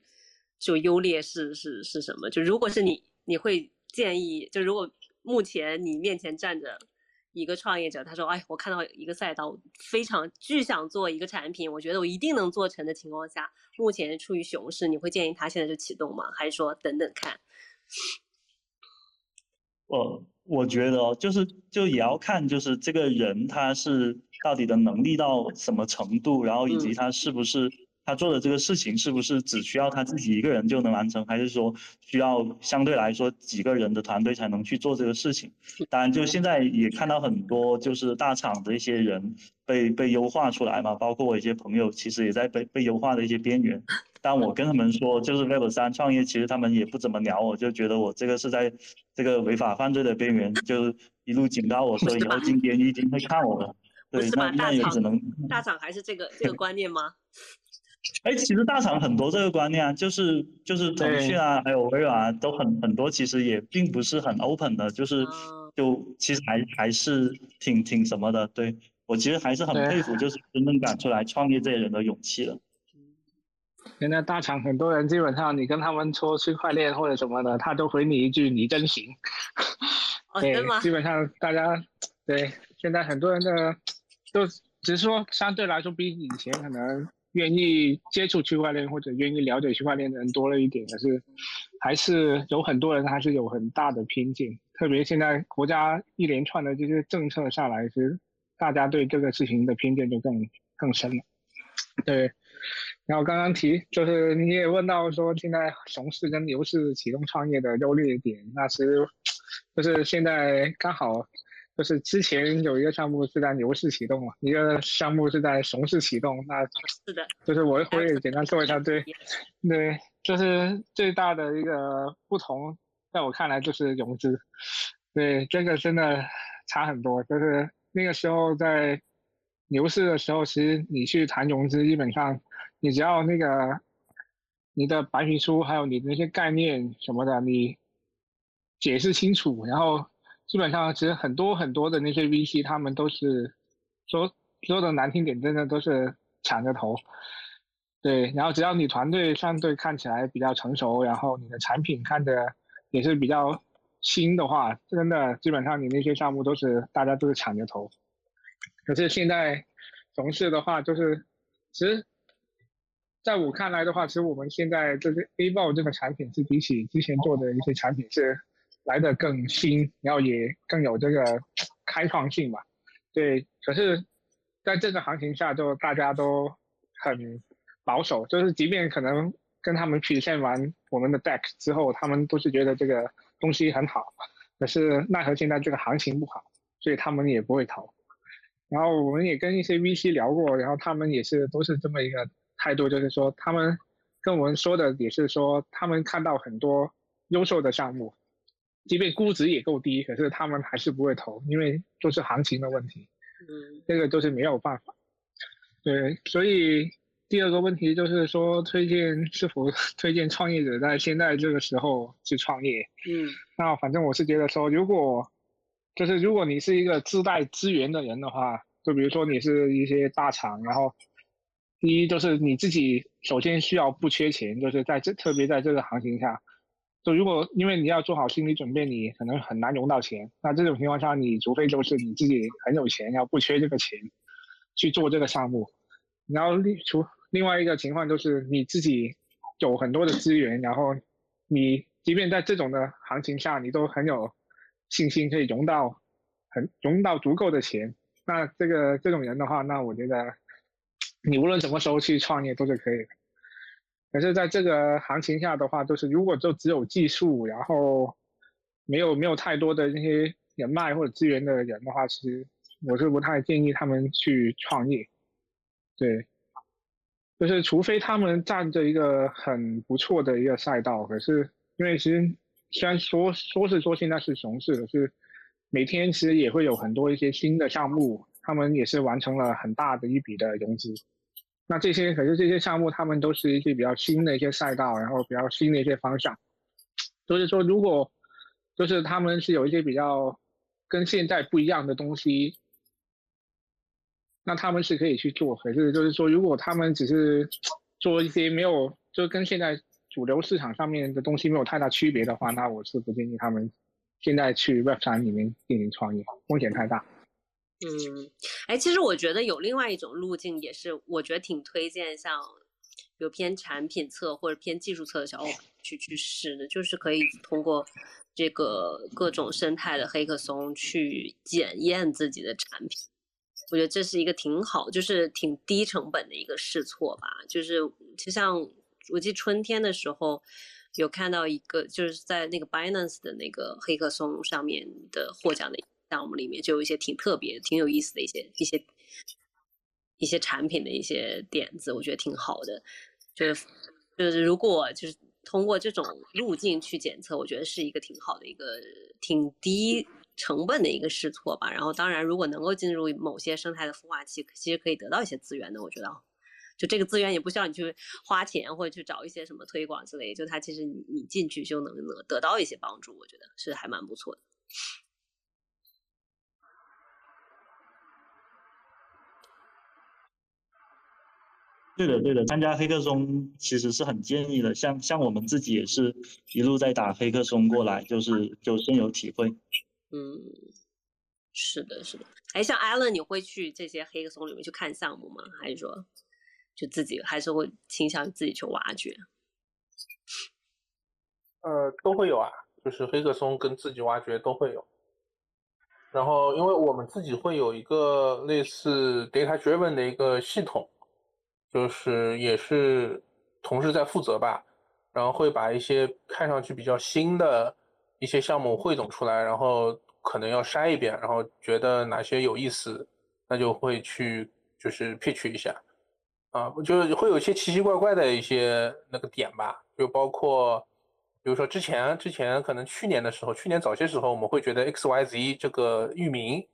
Speaker 1: 就优劣势是是什么？就如果是你，你会建议，就如果目前你面前站着一个创业者，他说，哎，我看到一个赛道非常巨想做一个产品，我觉得我一定能做成的情况下，目前处于熊市，你会建议他现在就启动吗？还是说等等看？
Speaker 4: 呃。我觉得就是就也要看，就是这个人他是到底的能力到什么程度，然后以及他是不是他做的这个事情是不是只需要他自己一个人就能完成，还是说需要相对来说几个人的团队才能去做这个事情？当然，就现在也看到很多就是大厂的一些人被被优化出来嘛，包括我一些朋友其实也在被被优化的一些边缘。但我跟他们说，就是 Web 三创业，其实他们也不怎么鸟我，就觉得我这个是在这个违法犯罪的边缘，就一路警告我说以后进监狱一定会看我的。对，那那也只能
Speaker 1: 大厂还是这个这个观念吗？
Speaker 4: 哎，其实大厂很多这个观念啊，就是就是腾讯啊，还有微软啊，都很很多，其实也并不是很 open 的，就是就其实还还是挺挺什么的。对我其实还是很佩服，就是真正敢出来创业这些人的勇气了。
Speaker 5: 现在大厂很多人，基本上你跟他们说区块链或者什么的，他都回你一句“你真行”。
Speaker 1: 对，
Speaker 5: 基本上大家对现在很多人的都只是说相对来说比以前可能愿意接触区块链或者愿意了解区块链的人多了一点，可是还是有很多人还是有很大的偏见。特别现在国家一连串的这些政策下来，其实大家对这个事情的偏见就更更深了。对。然后刚刚提就是你也问到说现在熊市跟牛市启动创业的优劣点，那其实就是现在刚好就是之前有一个项目是在牛市启动嘛，一个项目是在熊市启动，那
Speaker 1: 是的，
Speaker 5: 就是我我也简单说一下，对 对，就是最大的一个不同，在我看来就是融资，对这个真的差很多，就是那个时候在牛市的时候，其实你去谈融资，基本上你只要那个你的白皮书还有你的那些概念什么的，你解释清楚，然后基本上其实很多很多的那些 VC 他们都是说说的难听点，真的都是抢着投。对，然后只要你团队相对看起来比较成熟，然后你的产品看着也是比较新的话，真的基本上你那些项目都是大家都是抢着投。可是现在熊市的话，就是其实在我看来的话，其实我们现在这个 A 报这个产品是比起之前做的一些产品是来的更新，然后也更有这个开创性吧。对，可是在这个行情下，就大家都很。保守就是，即便可能跟他们体现完我们的 deck 之后，他们都是觉得这个东西很好，可是奈何现在这个行情不好，所以他们也不会投。然后我们也跟一些 VC 聊过，然后他们也是都是这么一个态度，就是说他们跟我们说的也是说，他们看到很多优秀的项目，即便估值也够低，可是他们还是不会投，因为都是行情的问题。嗯，这个都是没有办法。对，所以。第二个问题就是说，推荐是否 推荐创业者在现在这个时候去创业？嗯，那反正我是觉得说，如果就是如果你是一个自带资源的人的话，就比如说你是一些大厂，然后第一就是你自己首先需要不缺钱，就是在这特别在这个行情下，就如果因为你要做好心理准备，你可能很难融到钱，那这种情况下，你除非就是你自己很有钱，要不缺这个钱去做这个项目，然后另除。另外一个情况就是你自己有很多的资源，然后你即便在这种的行情下，你都很有信心可以融到很融到足够的钱。那这个这种人的话，那我觉得你无论什么时候去创业都是可以的。可是在这个行情下的话，就是如果就只有技术，然后没有没有太多的那些人脉或者资源的人的话，其实我是不太建议他们去创业。对。就是除非他们占着一个很不错的一个赛道，可是因为其实虽然说说是说现在是熊市，可是每天其实也会有很多一些新的项目，他们也是完成了很大的一笔的融资。那这些可是这些项目，他们都是一些比较新的一些赛道，然后比较新的一些方向。所以说，如果就是他们是有一些比较跟现在不一样的东西。那他们是可以去做，可是就是说，如果他们只是做一些没有，就跟现在主流市场上面的东西没有太大区别的话，那我是不建议他们现在去 Web 三里面进行创业，风险太大。
Speaker 1: 嗯，哎，其实我觉得有另外一种路径，也是我觉得挺推荐，像有偏产品侧或者偏技术侧的小伙伴去去试的，就是可以通过这个各种生态的黑客松去检验自己的产品。我觉得这是一个挺好，就是挺低成本的一个试错吧。就是就像我记得春天的时候，有看到一个，就是在那个 Binance 的那个黑客松上面的获奖的项目里面，就有一些挺特别、挺有意思的一些一些一些产品的一些点子，我觉得挺好的。就是就是如果就是通过这种路径去检测，我觉得是一个挺好的一个挺低。成本的一个试错吧，然后当然，如果能够进入某些生态的孵化器，其实可以得到一些资源的。我觉得，就这个资源也不需要你去花钱或者去找一些什么推广之类，就它其实你你进去就能能得到一些帮助，我觉得是还蛮不错的。
Speaker 4: 对的，对的，参加黑客松其实是很建议的，像像我们自己也是一路在打黑客松过来，就是就深有体会。
Speaker 1: 嗯，是的，是的。哎，像 Allen，你会去这些黑客松里面去看项目吗？还是说，就自己还是会倾向于自己去挖掘？
Speaker 2: 呃，都会有啊，就是黑客松跟自己挖掘都会有。然后，因为我们自己会有一个类似 data driven 的一个系统，就是也是同事在负责吧，然后会把一些看上去比较新的。一些项目汇总出来，然后可能要筛一遍，然后觉得哪些有意思，那就会去就是 pitch 一下，啊，就会有一些奇奇怪怪的一些那个点吧，就包括，比如说之前之前可能去年的时候，去年早些时候我们会觉得 X Y Z 这个域名，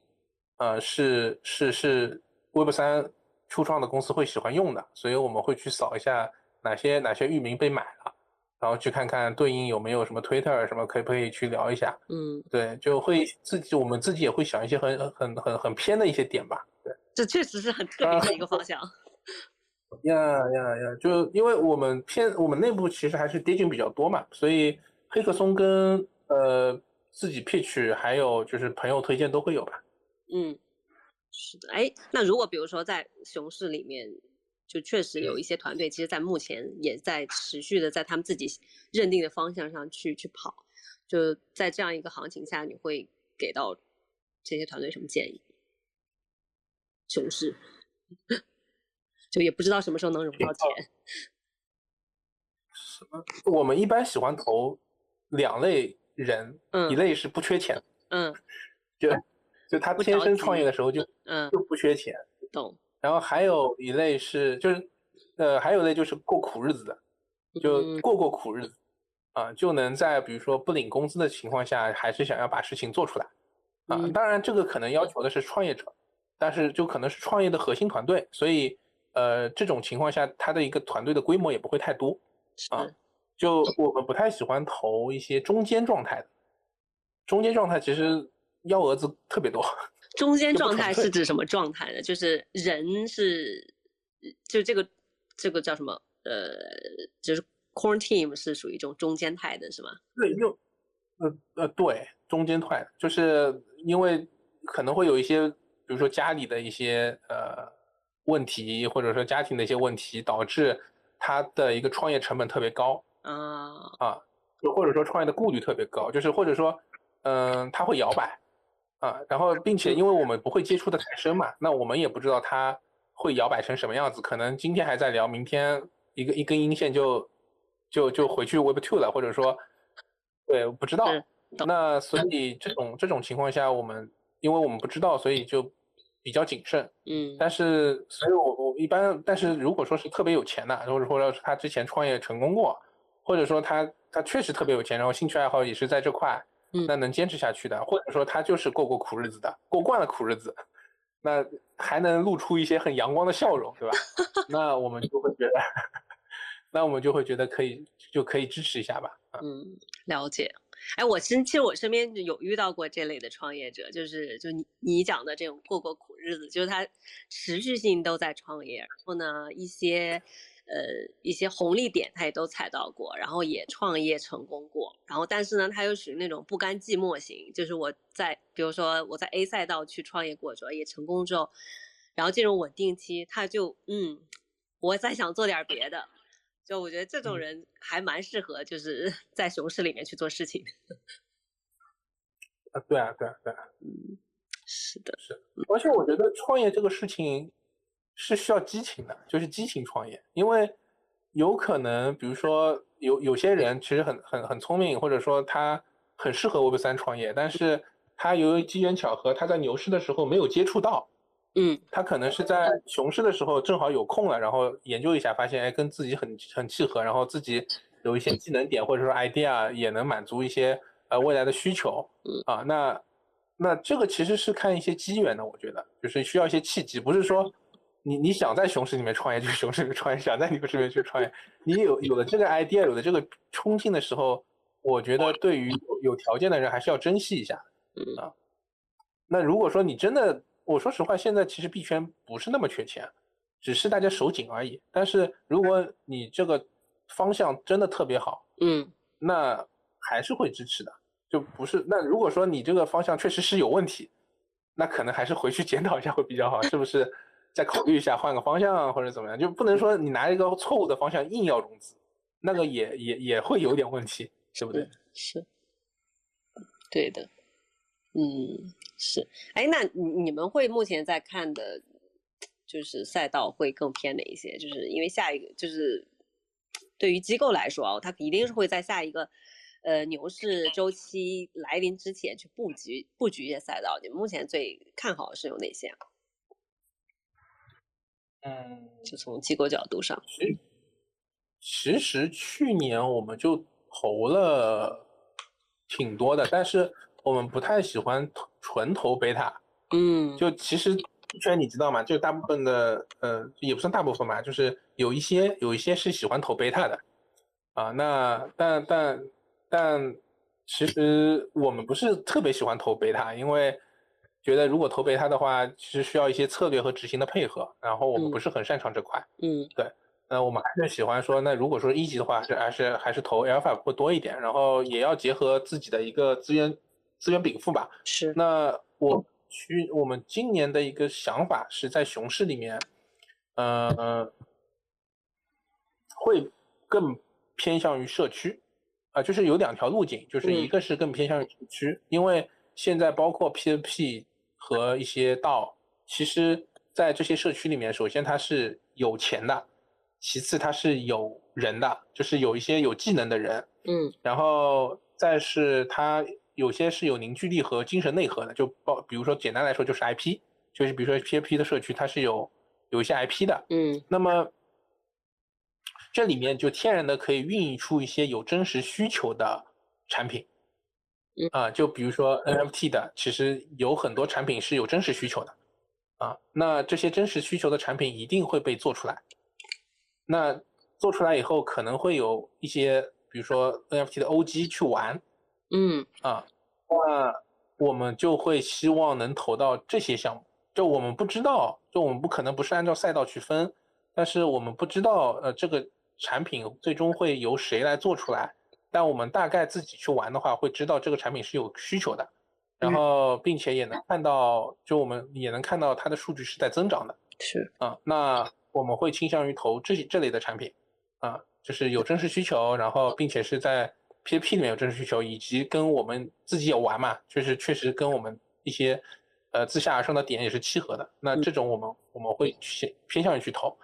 Speaker 2: 呃，是是是 Web 三初创的公司会喜欢用的，所以我们会去扫一下哪些哪些域名被买了，然后去看看对应有没有什么 Twitter 什么可以不可以去聊一下。
Speaker 1: 嗯，
Speaker 2: 对，就会自己我们自己也会想一些很很很很偏的一些点吧。对，
Speaker 1: 这确实是很特别的一个方向。
Speaker 2: 呀呀呀！就因为我们偏我们内部其实还是 i g 比较多嘛，所以黑客松跟呃自己 pitch 还有就是朋友推荐都会有吧。
Speaker 1: 嗯，是的。哎，那如果比如说在熊市里面，就确实有一些团队，其实在目前也在持续的在他们自己认定的方向上去去跑。就在这样一个行情下，你会给到这些团队什么建议？熊市。就也不知道什么时候能融到钱。
Speaker 2: 什么？我们一般喜欢投两类人，嗯一类是不缺钱，
Speaker 1: 嗯，
Speaker 2: 就就他天生创业的时候就
Speaker 1: 嗯
Speaker 2: 就不缺钱，
Speaker 1: 懂。
Speaker 2: 然后还有一类是就是呃还有一类就是过苦日子的，就过过苦日子啊，就能在比如说不领工资的情况下，还是想要把事情做出来啊。当然这个可能要求的是创业者，但是就可能是创业的核心团队，所以。呃，这种情况下，他的一个团队的规模也不会太多，啊，就我们不太喜欢投一些中间状态的，中间状态其实幺蛾子特别多。
Speaker 1: 中间状态是指什么状态呢？就是人是，就这个这个叫什么？呃，就是 core team 是属于一种中间态的，是吗？
Speaker 2: 对，就呃呃，对，中间态，就是因为可能会有一些，比如说家里的一些呃。问题或者说家庭的一些问题，导致他的一个创业成本特别高
Speaker 1: 啊
Speaker 2: 啊，就或者说创业的顾虑特别高，就是或者说，嗯，他会摇摆啊，然后并且因为我们不会接触的太深嘛，那我们也不知道他会摇摆成什么样子，可能今天还在聊，明天一个一根阴线就就就回去 Web Two 了，或者说，对，不知道，那所以这种这种情况下，我们因为我们不知道，所以就。比较谨慎，
Speaker 1: 嗯，
Speaker 2: 但是，所以我我一般，但是如果说是特别有钱的，或者或者他之前创业成功过，或者说他他确实特别有钱，然后兴趣爱好也是在这块，
Speaker 1: 嗯，
Speaker 2: 那能坚持下去的，或者说他就是过过苦日子的，过惯了苦日子，那还能露出一些很阳光的笑容，对吧？那我们就会觉得，那我们就会觉得可以就可以支持一下吧，
Speaker 1: 嗯，了解。哎，我其实其实我身边有遇到过这类的创业者，就是就你你讲的这种过过苦日子，就是他持续性都在创业，然后呢一些呃一些红利点他也都踩到过，然后也创业成功过，然后但是呢他又属于那种不甘寂寞型，就是我在比如说我在 A 赛道去创业过之后也成功之后，然后进入稳定期，他就嗯我再想做点别的。就我觉得这种人还蛮适合，就是 在熊市里面去做事情。
Speaker 2: 啊，对啊，对啊，对啊，
Speaker 1: 嗯，是的，
Speaker 2: 是。而且我觉得创业这个事情是需要激情的，就是激情创业，因为有可能，比如说有有些人其实很很很聪明，或者说他很适合 Web 三创业，但是他由于机缘巧合，他在牛市的时候没有接触到。
Speaker 1: 嗯，
Speaker 2: 他可能是在熊市的时候正好有空了，然后研究一下，发现哎跟自己很很契合，然后自己有一些技能点或者说 idea 也能满足一些呃未来的需求，
Speaker 1: 嗯
Speaker 2: 啊，那那这个其实是看一些机缘的，我觉得就是需要一些契机，不是说你你想在熊市里面创业就熊市里面创业，想在牛市里面去创业，你有有了这个 idea，有了这个冲劲的时候，我觉得对于有条件的人还是要珍惜一下，
Speaker 1: 嗯
Speaker 2: 啊，那如果说你真的。我说实话，现在其实币圈不是那么缺钱，只是大家手紧而已。但是如果你这个方向真的特别好，
Speaker 1: 嗯，
Speaker 2: 那还是会支持的。就不是那如果说你这个方向确实是有问题，那可能还是回去检讨一下会比较好，是不是？再考虑一下换个方向或者怎么样，就不能说你拿一个错误的方向硬要融资，那个也也也会有点问题，是不对？
Speaker 1: 是，对的，嗯。是，哎，那你你们会目前在看的，就是赛道会更偏哪一些？就是因为下一个就是对于机构来说啊，它一定是会在下一个呃牛市周期来临之前去布局布局一些赛道。你们目前最看好的是有哪些？
Speaker 2: 嗯，
Speaker 1: 就从机构角度上，
Speaker 2: 其实去年我们就投了挺多的，但是。我们不太喜欢纯投贝塔，
Speaker 1: 嗯，
Speaker 2: 就其实币圈你知道吗？就大部分的呃，也不算大部分吧，就是有一些有一些是喜欢投贝塔的啊。那但但但其实我们不是特别喜欢投贝塔，因为觉得如果投贝塔的话，其实需要一些策略和执行的配合，然后我们不是很擅长这块。
Speaker 1: 嗯，
Speaker 2: 对。那我们还是喜欢说，那如果说一级的话，是还是还是投 alpha 会多一点，然后也要结合自己的一个资源资源禀赋吧。
Speaker 1: 是。
Speaker 2: 那我去，我们今年的一个想法是在熊市里面，呃，会更偏向于社区，啊，就是有两条路径，就是一个是更偏向于社区，因为现在包括 P2P 和一些道，其实在这些社区里面，首先它是有钱的。其次，它是有人的，就是有一些有技能的人，
Speaker 1: 嗯，
Speaker 2: 然后再是它有些是有凝聚力和精神内核的，就包比如说简单来说就是 IP，就是比如说 PFP 的社区它是有有一些 IP 的，
Speaker 1: 嗯，
Speaker 2: 那么这里面就天然的可以孕育出一些有真实需求的产品，
Speaker 1: 嗯
Speaker 2: 啊，就比如说 NFT 的，其实有很多产品是有真实需求的，啊，那这些真实需求的产品一定会被做出来。那做出来以后，可能会有一些，比如说 NFT 的 OG 去玩，
Speaker 1: 嗯
Speaker 2: 啊，那我们就会希望能投到这些项目。就我们不知道，就我们不可能不是按照赛道去分，但是我们不知道，呃，这个产品最终会由谁来做出来。但我们大概自己去玩的话，会知道这个产品是有需求的，然后并且也能看到，就我们也能看到它的数据是在增长的。
Speaker 1: 是
Speaker 2: 啊，那。我们会倾向于投这这类的产品，啊，就是有真实需求，然后并且是在 P P 里面有真实需求，以及跟我们自己有玩嘛，就是确实跟我们一些呃自下而上的点也是契合的。那这种我们我们会偏偏向于去投，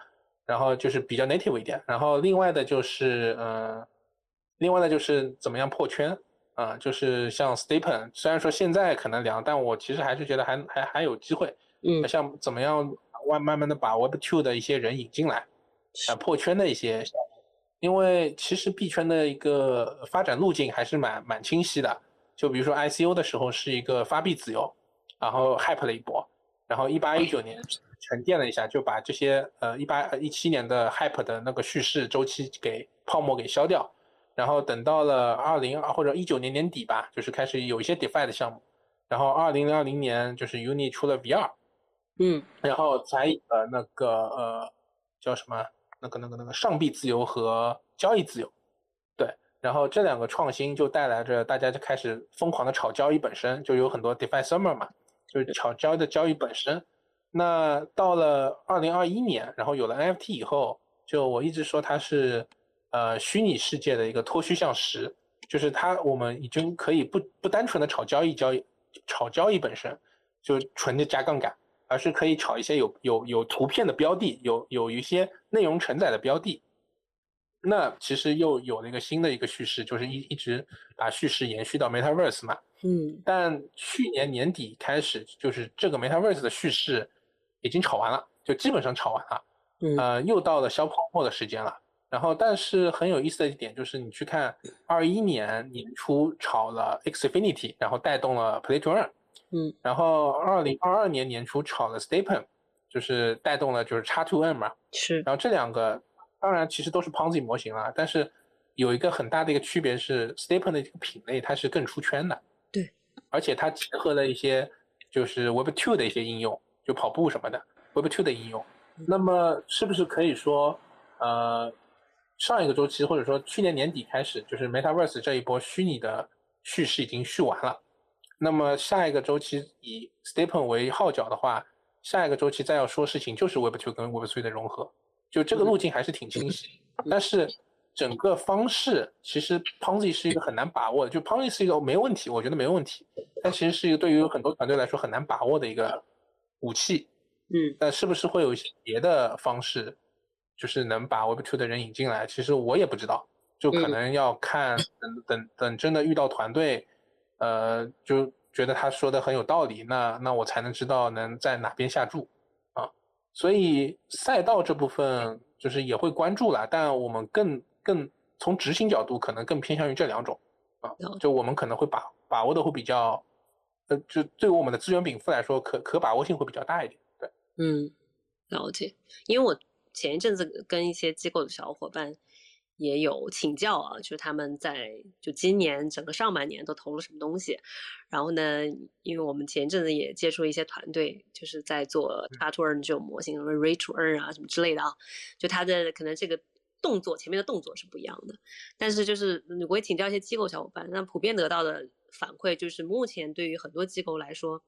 Speaker 2: 然后就是比较 native 一点。然后另外的就是嗯，另外呢就是怎么样破圈啊，就是像 Stephen，虽然说现在可能凉，但我其实还是觉得还还还有机会。
Speaker 1: 嗯，
Speaker 2: 像怎么样？慢慢慢的把 Web Two 的一些人引进来，啊，破圈的一些，因为其实币圈的一个发展路径还是蛮蛮清晰的。就比如说 ICO 的时候是一个发币自由，然后 Hype 了一波，然后一八一九年沉淀了一下，就把这些呃一八一七年的 Hype 的那个叙事周期给泡沫给消掉，然后等到了二零二或者一九年年底吧，就是开始有一些 DeFi 的项目，然后二零二零年就是 Uni 出了 VR。
Speaker 1: 嗯，
Speaker 2: 然后才呃那个呃叫什么那个那个那个上币自由和交易自由，对，然后这两个创新就带来着大家就开始疯狂的炒交易本身，就有很多 DeFi Summer 嘛，就是炒交易的交易本身。那到了二零二一年，然后有了 NFT 以后，就我一直说它是呃虚拟世界的一个脱虚向实，就是它我们已经可以不不单纯的炒交易交易炒交易本身，就纯的加杠杆。而是可以炒一些有有有图片的标的，有有一些内容承载的标的，那其实又有了一个新的一个叙事，就是一一直把叙事延续到 MetaVerse 嘛。
Speaker 1: 嗯。
Speaker 2: 但去年年底开始，就是这个 MetaVerse 的叙事已经炒完了，就基本上炒完了。
Speaker 1: 嗯。
Speaker 2: 呃，又到了消泡沫的时间了。然后，但是很有意思的一点就是，你去看二一年年初炒了 Xfinity，然后带动了 Play to Earn。
Speaker 1: 嗯，
Speaker 2: 然后二零二二年年初炒了 Stephen，就是带动了就是 X to N 嘛，
Speaker 1: 是。
Speaker 2: 然后这两个当然其实都是 Ponzi 模型了，但是有一个很大的一个区别是 Stephen 的这个品类它是更出圈的，
Speaker 1: 对，
Speaker 2: 而且它结合了一些就是 Web Two 的一些应用，就跑步什么的 Web Two 的应用。那么是不是可以说，呃，上一个周期或者说去年年底开始，就是 MetaVerse 这一波虚拟的叙事已经续完了？那么下一个周期以 Stephen 为号角的话，下一个周期再要说事情就是 Web Two 跟 Web Three 的融合，就这个路径还是挺清晰。但是整个方式其实 Ponzi 是一个很难把握的，就 Ponzi 是一个没问题，我觉得没问题，但其实是一个对于很多团队来说很难把握的一个武器。
Speaker 1: 嗯，
Speaker 2: 但是不是会有一些别的方式，就是能把 Web Two 的人引进来？其实我也不知道，就可能要看等等等真的遇到团队。呃，就觉得他说的很有道理，那那我才能知道能在哪边下注啊。所以赛道这部分就是也会关注啦，但我们更更从执行角度可能更偏向于这两种啊。就我们可能会把把握的会比较，呃，就对于我们的资源禀赋来说，可可把握性会比较大一点。对，
Speaker 1: 嗯，了解。因为我前一阵子跟一些机构的小伙伴也有请教啊，就是他们在就今年整个上半年都投了什么东西。然后呢，因为我们前一阵子也接触一些团队，就是在做 Chart to Earn 这种模型，什么 Reach to Earn 啊什么之类的啊，就它的可能这个动作前面的动作是不一样的。但是就是我也请教一些机构小伙伴，那普遍得到的反馈就是，目前对于很多机构来说，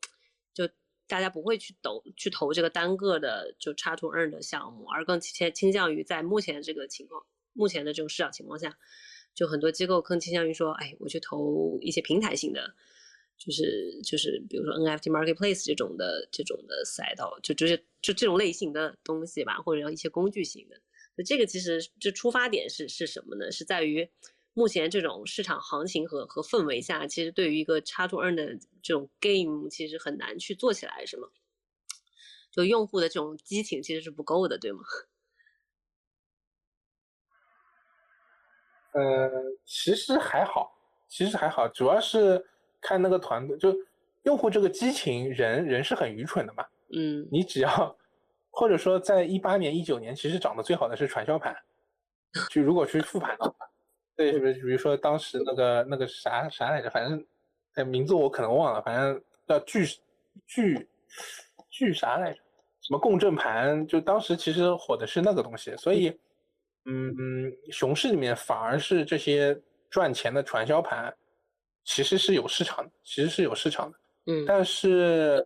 Speaker 1: 就大家不会去投去投这个单个的就 Chart to Earn 的项目，而更倾倾向于在目前这个情况、目前的这种市场情况下，就很多机构更倾向于说，哎，我去投一些平台性的。就是就是，比如说 NFT marketplace 这种的这种的赛道，就就是就这种类型的东西吧，或者一些工具型的。那这个其实这出发点是是什么呢？是在于目前这种市场行情和和氛围下，其实对于一个插图二的这种 game，其实很难去做起来，是吗？就用户的这种激情其实是不够的，对吗？
Speaker 2: 呃，其实还好，其实还好，主要是。看那个团队，就用户这个激情，人人是很愚蠢的嘛。
Speaker 1: 嗯，
Speaker 2: 你只要，或者说在一八年、一九年，其实涨得最好的是传销盘。就如果去复盘的话，对，是不是？比如说当时那个那个啥啥来着，反正哎名字我可能忘了，反正叫巨巨巨啥来着？什么共振盘？就当时其实火的是那个东西，所以嗯嗯，熊市里面反而是这些赚钱的传销盘。其实是有市场的，其实是有市场的，
Speaker 1: 嗯，
Speaker 2: 但是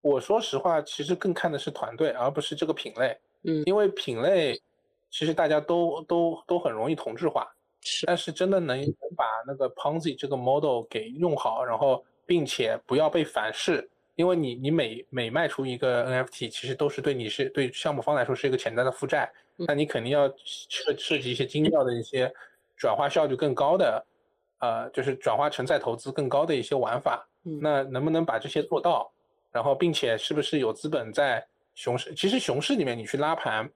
Speaker 2: 我说实话，其实更看的是团队，而不是这个品类，
Speaker 1: 嗯，
Speaker 2: 因为品类其实大家都都都很容易同质化，
Speaker 1: 是，
Speaker 2: 但是真的能把那个 Ponzi 这个 model 给用好，然后并且不要被反噬，因为你你每每卖出一个 NFT，其实都是对你是对项目方来说是一个潜在的负债，那你肯定要设设计一些精妙的一些转化效率更高的。呃，就是转化成再投资更高的一些玩法，那能不能把这些做到？然后，并且是不是有资本在熊市？其实熊市里面你去拉盘，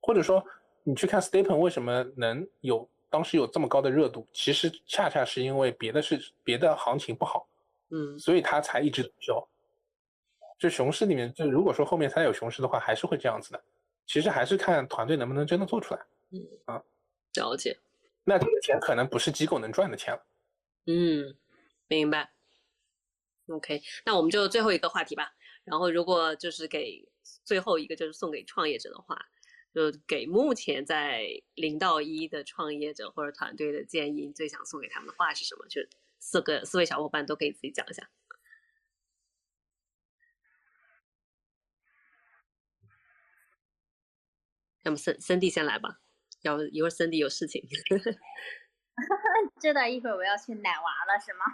Speaker 2: 或者说你去看 Stepen 为什么能有当时有这么高的热度？其实恰恰是因为别的是别的行情不好，
Speaker 1: 嗯，
Speaker 2: 所以它才一直走销。就熊市里面，就如果说后面它有熊市的话，还是会这样子的。其实还是看团队能不能真的做出来。
Speaker 1: 嗯啊，了解。
Speaker 2: 那这个钱可能不是机构能赚的钱了。
Speaker 1: 嗯，明白。OK，那我们就最后一个话题吧。然后，如果就是给最后一个，就是送给创业者的话，就给目前在零到一的创业者或者团队的建议，最想送给他们的话是什么？就四个四位小伙伴都可以自己讲一下。那么森森弟先来吧，要一会儿森弟有事情。
Speaker 3: 知道一会儿我要去奶娃了，是吗？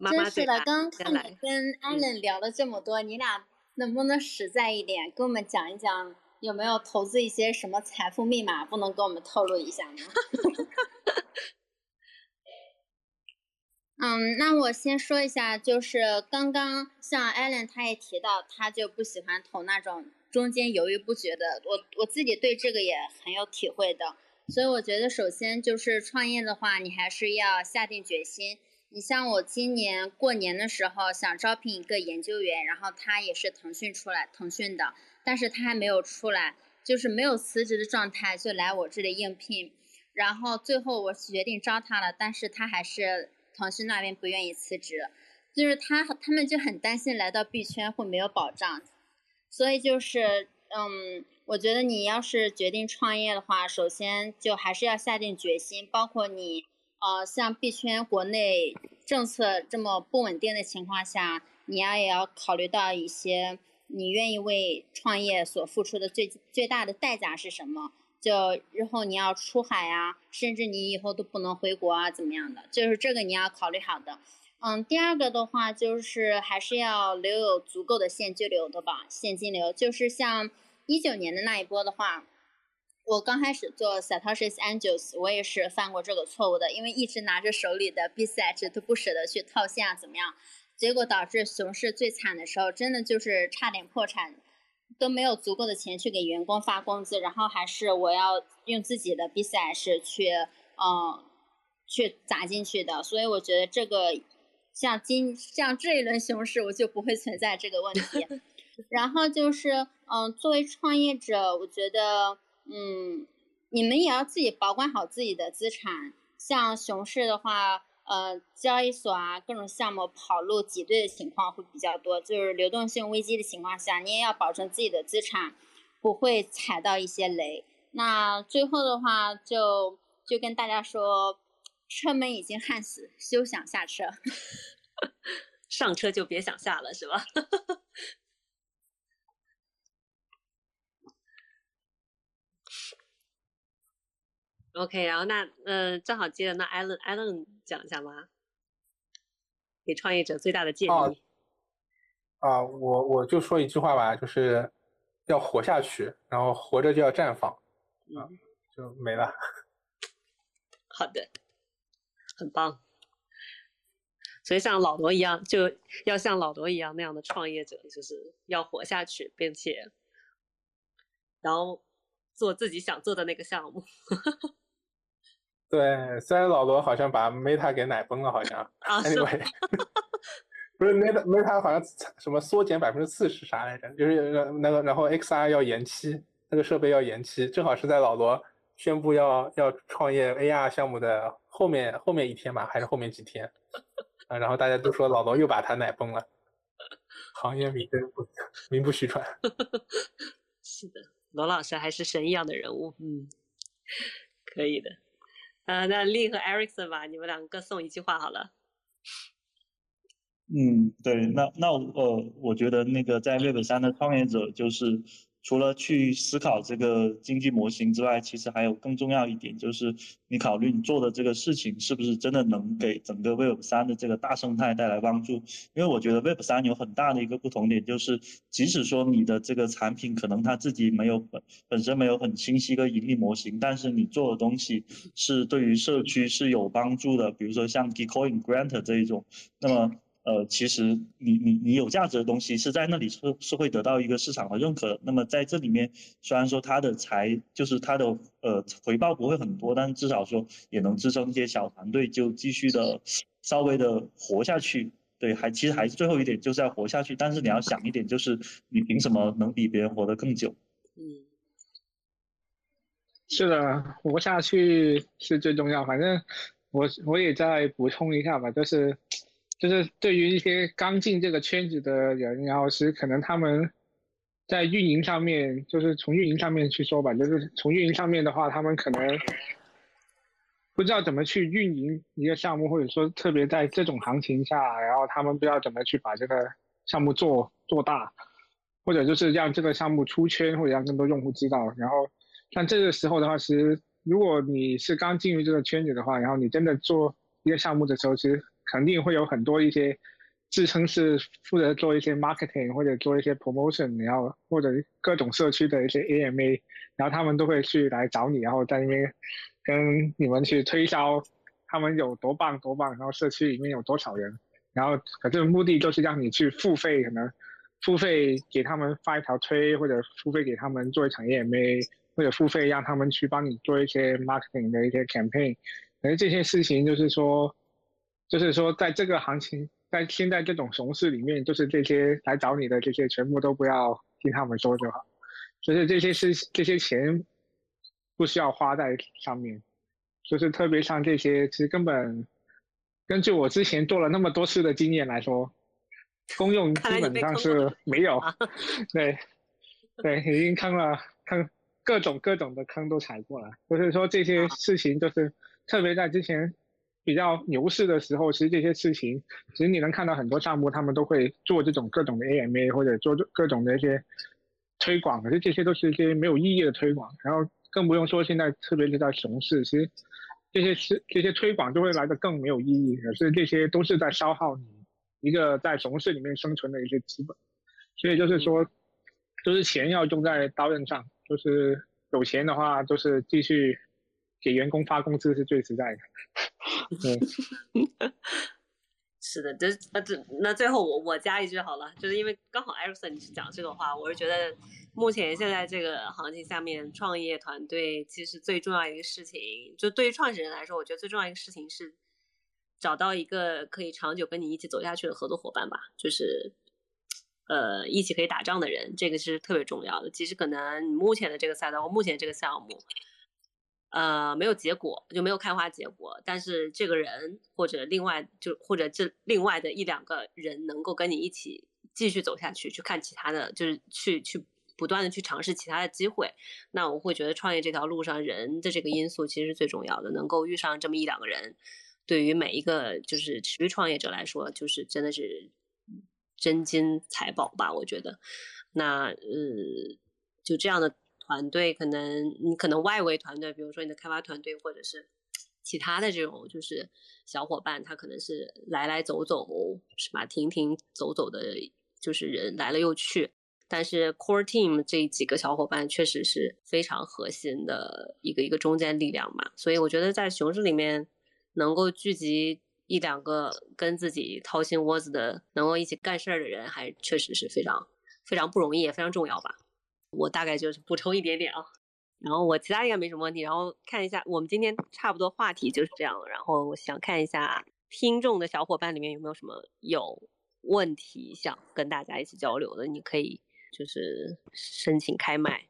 Speaker 3: 真是的，刚刚看你跟 Allen 聊了这么多，你俩能不能实在一点，跟我们讲一讲有没有投资一些什么财富密码，不能跟我们透露一下吗？嗯，那我先说一下，就是刚刚像 Allen 他也提到，他就不喜欢投那种。中间犹豫不决的，我我自己对这个也很有体会的，所以我觉得首先就是创业的话，你还是要下定决心。你像我今年过年的时候想招聘一个研究员，然后他也是腾讯出来，腾讯的，但是他还没有出来，就是没有辞职的状态就来我这里应聘，然后最后我决定招他了，但是他还是腾讯那边不愿意辞职，就是他他们就很担心来到币圈会没有保障。所以就是，嗯，我觉得你要是决定创业的话，首先就还是要下定决心。包括你，呃，像币圈国内政策这么不稳定的情况下，你要也要考虑到一些你愿意为创业所付出的最最大的代价是什么？就日后你要出海啊，甚至你以后都不能回国啊，怎么样的？就是这个你要考虑好的。嗯，第二个的话就是还是要留有足够的现金流的吧，现金流就是像一九年的那一波的话，我刚开始做 Satoshi's Angels，我也是犯过这个错误的，因为一直拿着手里的 BCH 都不舍得去套现啊，怎么样？结果导致熊市最惨的时候，真的就是差点破产，都没有足够的钱去给员工发工资，然后还是我要用自己的 BCH 去，嗯，去砸进去的，所以我觉得这个。像今像这一轮熊市，我就不会存在这个问题。然后就是，嗯，作为创业者，我觉得，嗯，你们也要自己保管好自己的资产。像熊市的话，呃，交易所啊，各种项目跑路挤兑的情况会比较多。就是流动性危机的情况下，你也要保证自己的资产不会踩到一些雷。那最后的话，就就跟大家说，车门已经焊死，休想下车。
Speaker 1: 上车就别想下了，是吧 ？OK，然后那呃，正好接着那 Allen，Allen 讲一下吧？给创业者最大的建议。
Speaker 2: 啊，我我就说一句话吧，就是要活下去，然后活着就要绽放，啊，就没了。
Speaker 1: 好的，很棒。所以像老罗一样，就要像老罗一样那样的创业者，就是要活下去，并且，然后做自己想做的那个项目。
Speaker 2: 对，虽然老罗好像把 Meta 给奶崩了，好像。
Speaker 1: 啊
Speaker 2: ，Anyway，不是 Meta Meta 好像什么缩减百分之四十啥来着？就是那个，然后 XR 要延期，那个设备要延期，正好是在老罗宣布要要创业 AR 项目的后面后面一天吧，还是后面几天？啊，然后大家都说老罗又把他奶崩了，行业名不名不虚传。
Speaker 1: 是的，罗老师还是神一样的人物，嗯，可以的。嗯，那丽和 Ericson 吧，你们两个送一句话好了。
Speaker 4: 嗯，对，那那呃，我觉得那个在 Web 三的创业者就是。除了去思考这个经济模型之外，其实还有更重要一点，就是你考虑你做的这个事情是不是真的能给整个 Web 三的这个大生态带来帮助。因为我觉得 Web 三有很大的一个不同点，就是即使说你的这个产品可能它自己没有本本身没有很清晰的盈利模型，但是你做的东西是对于社区是有帮助的，比如说像 Decoin Grant 这一种，那么。呃，其实你你你有价值的东西是在那里是是会得到一个市场的认可。那么在这里面，虽然说它的财就是它的呃回报不会很多，但至少说也能支撑一些小团队就继续的稍微的活下去。对，还其实还是最后一点就是要活下去。但是你要想一点，就是你凭什么能比别人活得更久？
Speaker 1: 嗯，
Speaker 5: 是的，活下去是最重要。反正我我也再补充一下吧，就是。就是对于一些刚进这个圈子的人，然后是可能他们在运营上面，就是从运营上面去说吧，就是从运营上面的话，他们可能不知道怎么去运营一个项目，或者说特别在这种行情下，然后他们不知道怎么去把这个项目做做大，或者就是让这个项目出圈，或者让更多用户知道。然后像这个时候的话，其实如果你是刚进入这个圈子的话，然后你真的做一个项目的时候，其实。肯定会有很多一些自称是负责做一些 marketing 或者做一些 promotion，然后或者各种社区的一些 AMA，然后他们都会去来找你，然后在那边跟你们去推销他们有多棒多棒，然后社区里面有多少人，然后可是目的就是让你去付费，可能付费给他们发一条推，或者付费给他们做一场 AMA，或者付费让他们去帮你做一些 marketing 的一些 campaign，而这些事情就是说。就是说，在这个行情，在现在这种熊市里面，就是这些来找你的这些，全部都不要听他们说就好。就是这些是这些钱，不需要花在上面。就是特别像这些，其实根本根据我之前做了那么多次的经验来说，公用基本上是没有。对，对，已经坑了，坑各种各种的坑都踩过了。就是说这些事情，就是特别在之前。比较牛市的时候，其实这些事情，其实你能看到很多项目，他们都会做这种各种的 AMA 或者做各种的一些推广，可是这些都是一些没有意义的推广。然后更不用说现在，特别是在熊市，其实这些是这些推广就会来的更没有意义。可是这些都是在消耗你一个在熊市里面生存的一些资本。所以就是说，就是钱要用在刀刃上，就是有钱的话，就是继续给员工发工资是最实在的。
Speaker 1: 是的，这那这那最后我我加一句好了，就是因为刚好艾瑞森你讲这个话，我是觉得目前现在这个行情下面，创业团队其实最重要一个事情，就对于创始人来说，我觉得最重要一个事情是找到一个可以长久跟你一起走下去的合作伙伴吧，就是呃一起可以打仗的人，这个是特别重要的。其实可能目前的这个赛道或目前这个项目，呃没有结果就没有开花结果，但是这个人或者另外就或者这另外的一两个人能够跟你一起继续走下去，去看其他的就是去去。不断的去尝试其他的机会，那我会觉得创业这条路上人的这个因素其实是最重要的。能够遇上这么一两个人，对于每一个就是持续创业者来说，就是真的是真金财宝吧。我觉得，那呃，就这样的团队，可能你可能外围团队，比如说你的开发团队，或者是其他的这种就是小伙伴，他可能是来来走走，是吧？停停走走的，就是人来了又去。但是 core team 这几个小伙伴确实是非常核心的一个一个中坚力量嘛，所以我觉得在熊市里面能够聚集一两个跟自己掏心窝子的，能够一起干事儿的人，还确实是非常非常不容易，也非常重要吧。我大概就是补充一点点啊，然后我其他应该没什么问题。然后看一下我们今天差不多话题就是这样，然后我想看一下听众的小伙伴里面有没有什么有问题想跟大家一起交流的，你可以。就是申请开麦，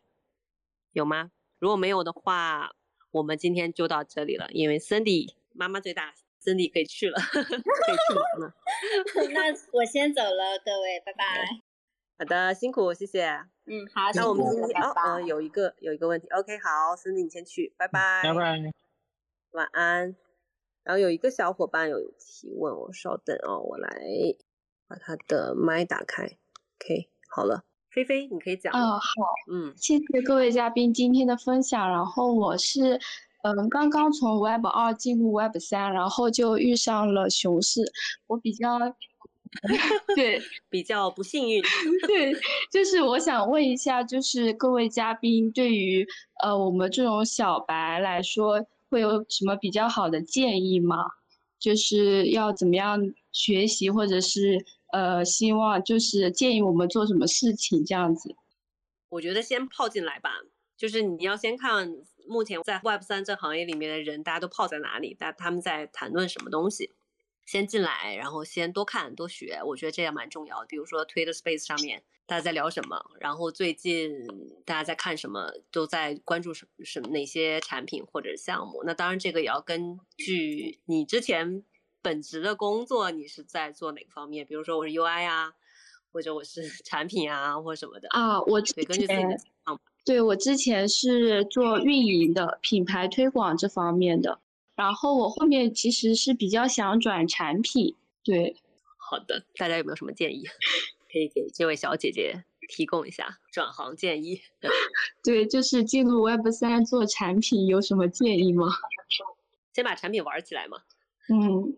Speaker 1: 有吗？如果没有的话，我们今天就到这里了。因为 Cindy 妈妈最大，Cindy 可以去了，可以去忙了。
Speaker 3: 那我先走了，各位，拜拜。
Speaker 1: 好的，辛苦，谢谢。
Speaker 3: 嗯，好。
Speaker 1: 那我们今天哦，有一个有一个问题，OK，好，Cindy 你先去，拜拜。
Speaker 5: 拜拜。
Speaker 1: 晚安。然后有一个小伙伴有提问，我稍等哦，我来把他的麦打开。OK，好了。菲菲，你可以讲。
Speaker 6: 嗯，好，
Speaker 1: 嗯，
Speaker 6: 谢谢各位嘉宾今天的分享。然后我是，嗯，刚刚从 Web 二进入 Web 三，然后就遇上了熊市。我比较，对，
Speaker 1: 比较不幸运。
Speaker 6: 对，就是我想问一下，就是各位嘉宾对于呃我们这种小白来说，会有什么比较好的建议吗？就是要怎么样学习，或者是？呃，希望就是建议我们做什么事情这样子。
Speaker 1: 我觉得先泡进来吧，就是你要先看目前在 Web 三这行业里面的人，大家都泡在哪里，大他们在谈论什么东西。先进来，然后先多看多学，我觉得这样蛮重要的。比如说 Twitter Space 上面大家在聊什么，然后最近大家在看什么，都在关注什什么哪些产品或者项目。那当然这个也要根据你之前。本职的工作你是在做哪个方面？比如说我是 UI 啊，或者我是 产品啊，或者什么的
Speaker 6: 啊。我对根据自己的情况对我之前是做运营的，品牌推广这方面的。然后我后面其实是比较想转产品。对，
Speaker 1: 好的，大家有没有什么建议，可以给这位小姐姐提供一下转行建议？
Speaker 6: 对，就是进入 Web 三做产品有什么建议吗？
Speaker 1: 先把产品玩起来嘛。
Speaker 6: 嗯。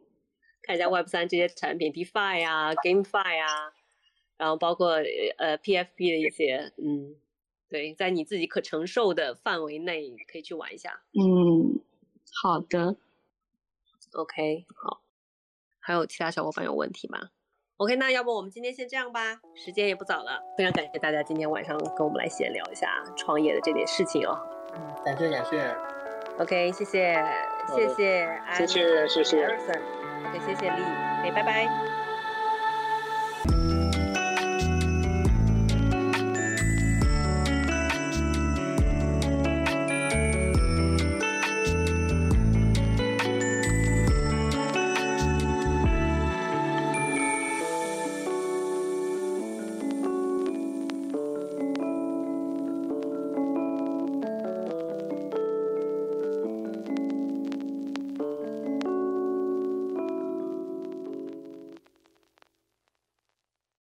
Speaker 1: 看一下 Web 三这些产品，DeFi 啊，GameFi 啊，然后包括呃 PFP 的一些，嗯，对，在你自己可承受的范围内可以去玩一下。
Speaker 6: 嗯，好的。
Speaker 1: OK，好。还有其他小伙伴有问题吗？OK，那要不我们今天先这样吧，时间也不早了。非常感谢大家今天晚上跟我们来闲聊一下创业的这点事情哦。
Speaker 2: 嗯，感谢感谢。
Speaker 1: OK，谢谢谢谢，
Speaker 5: 谢谢谢谢。
Speaker 1: OK，谢谢丽，OK，拜拜。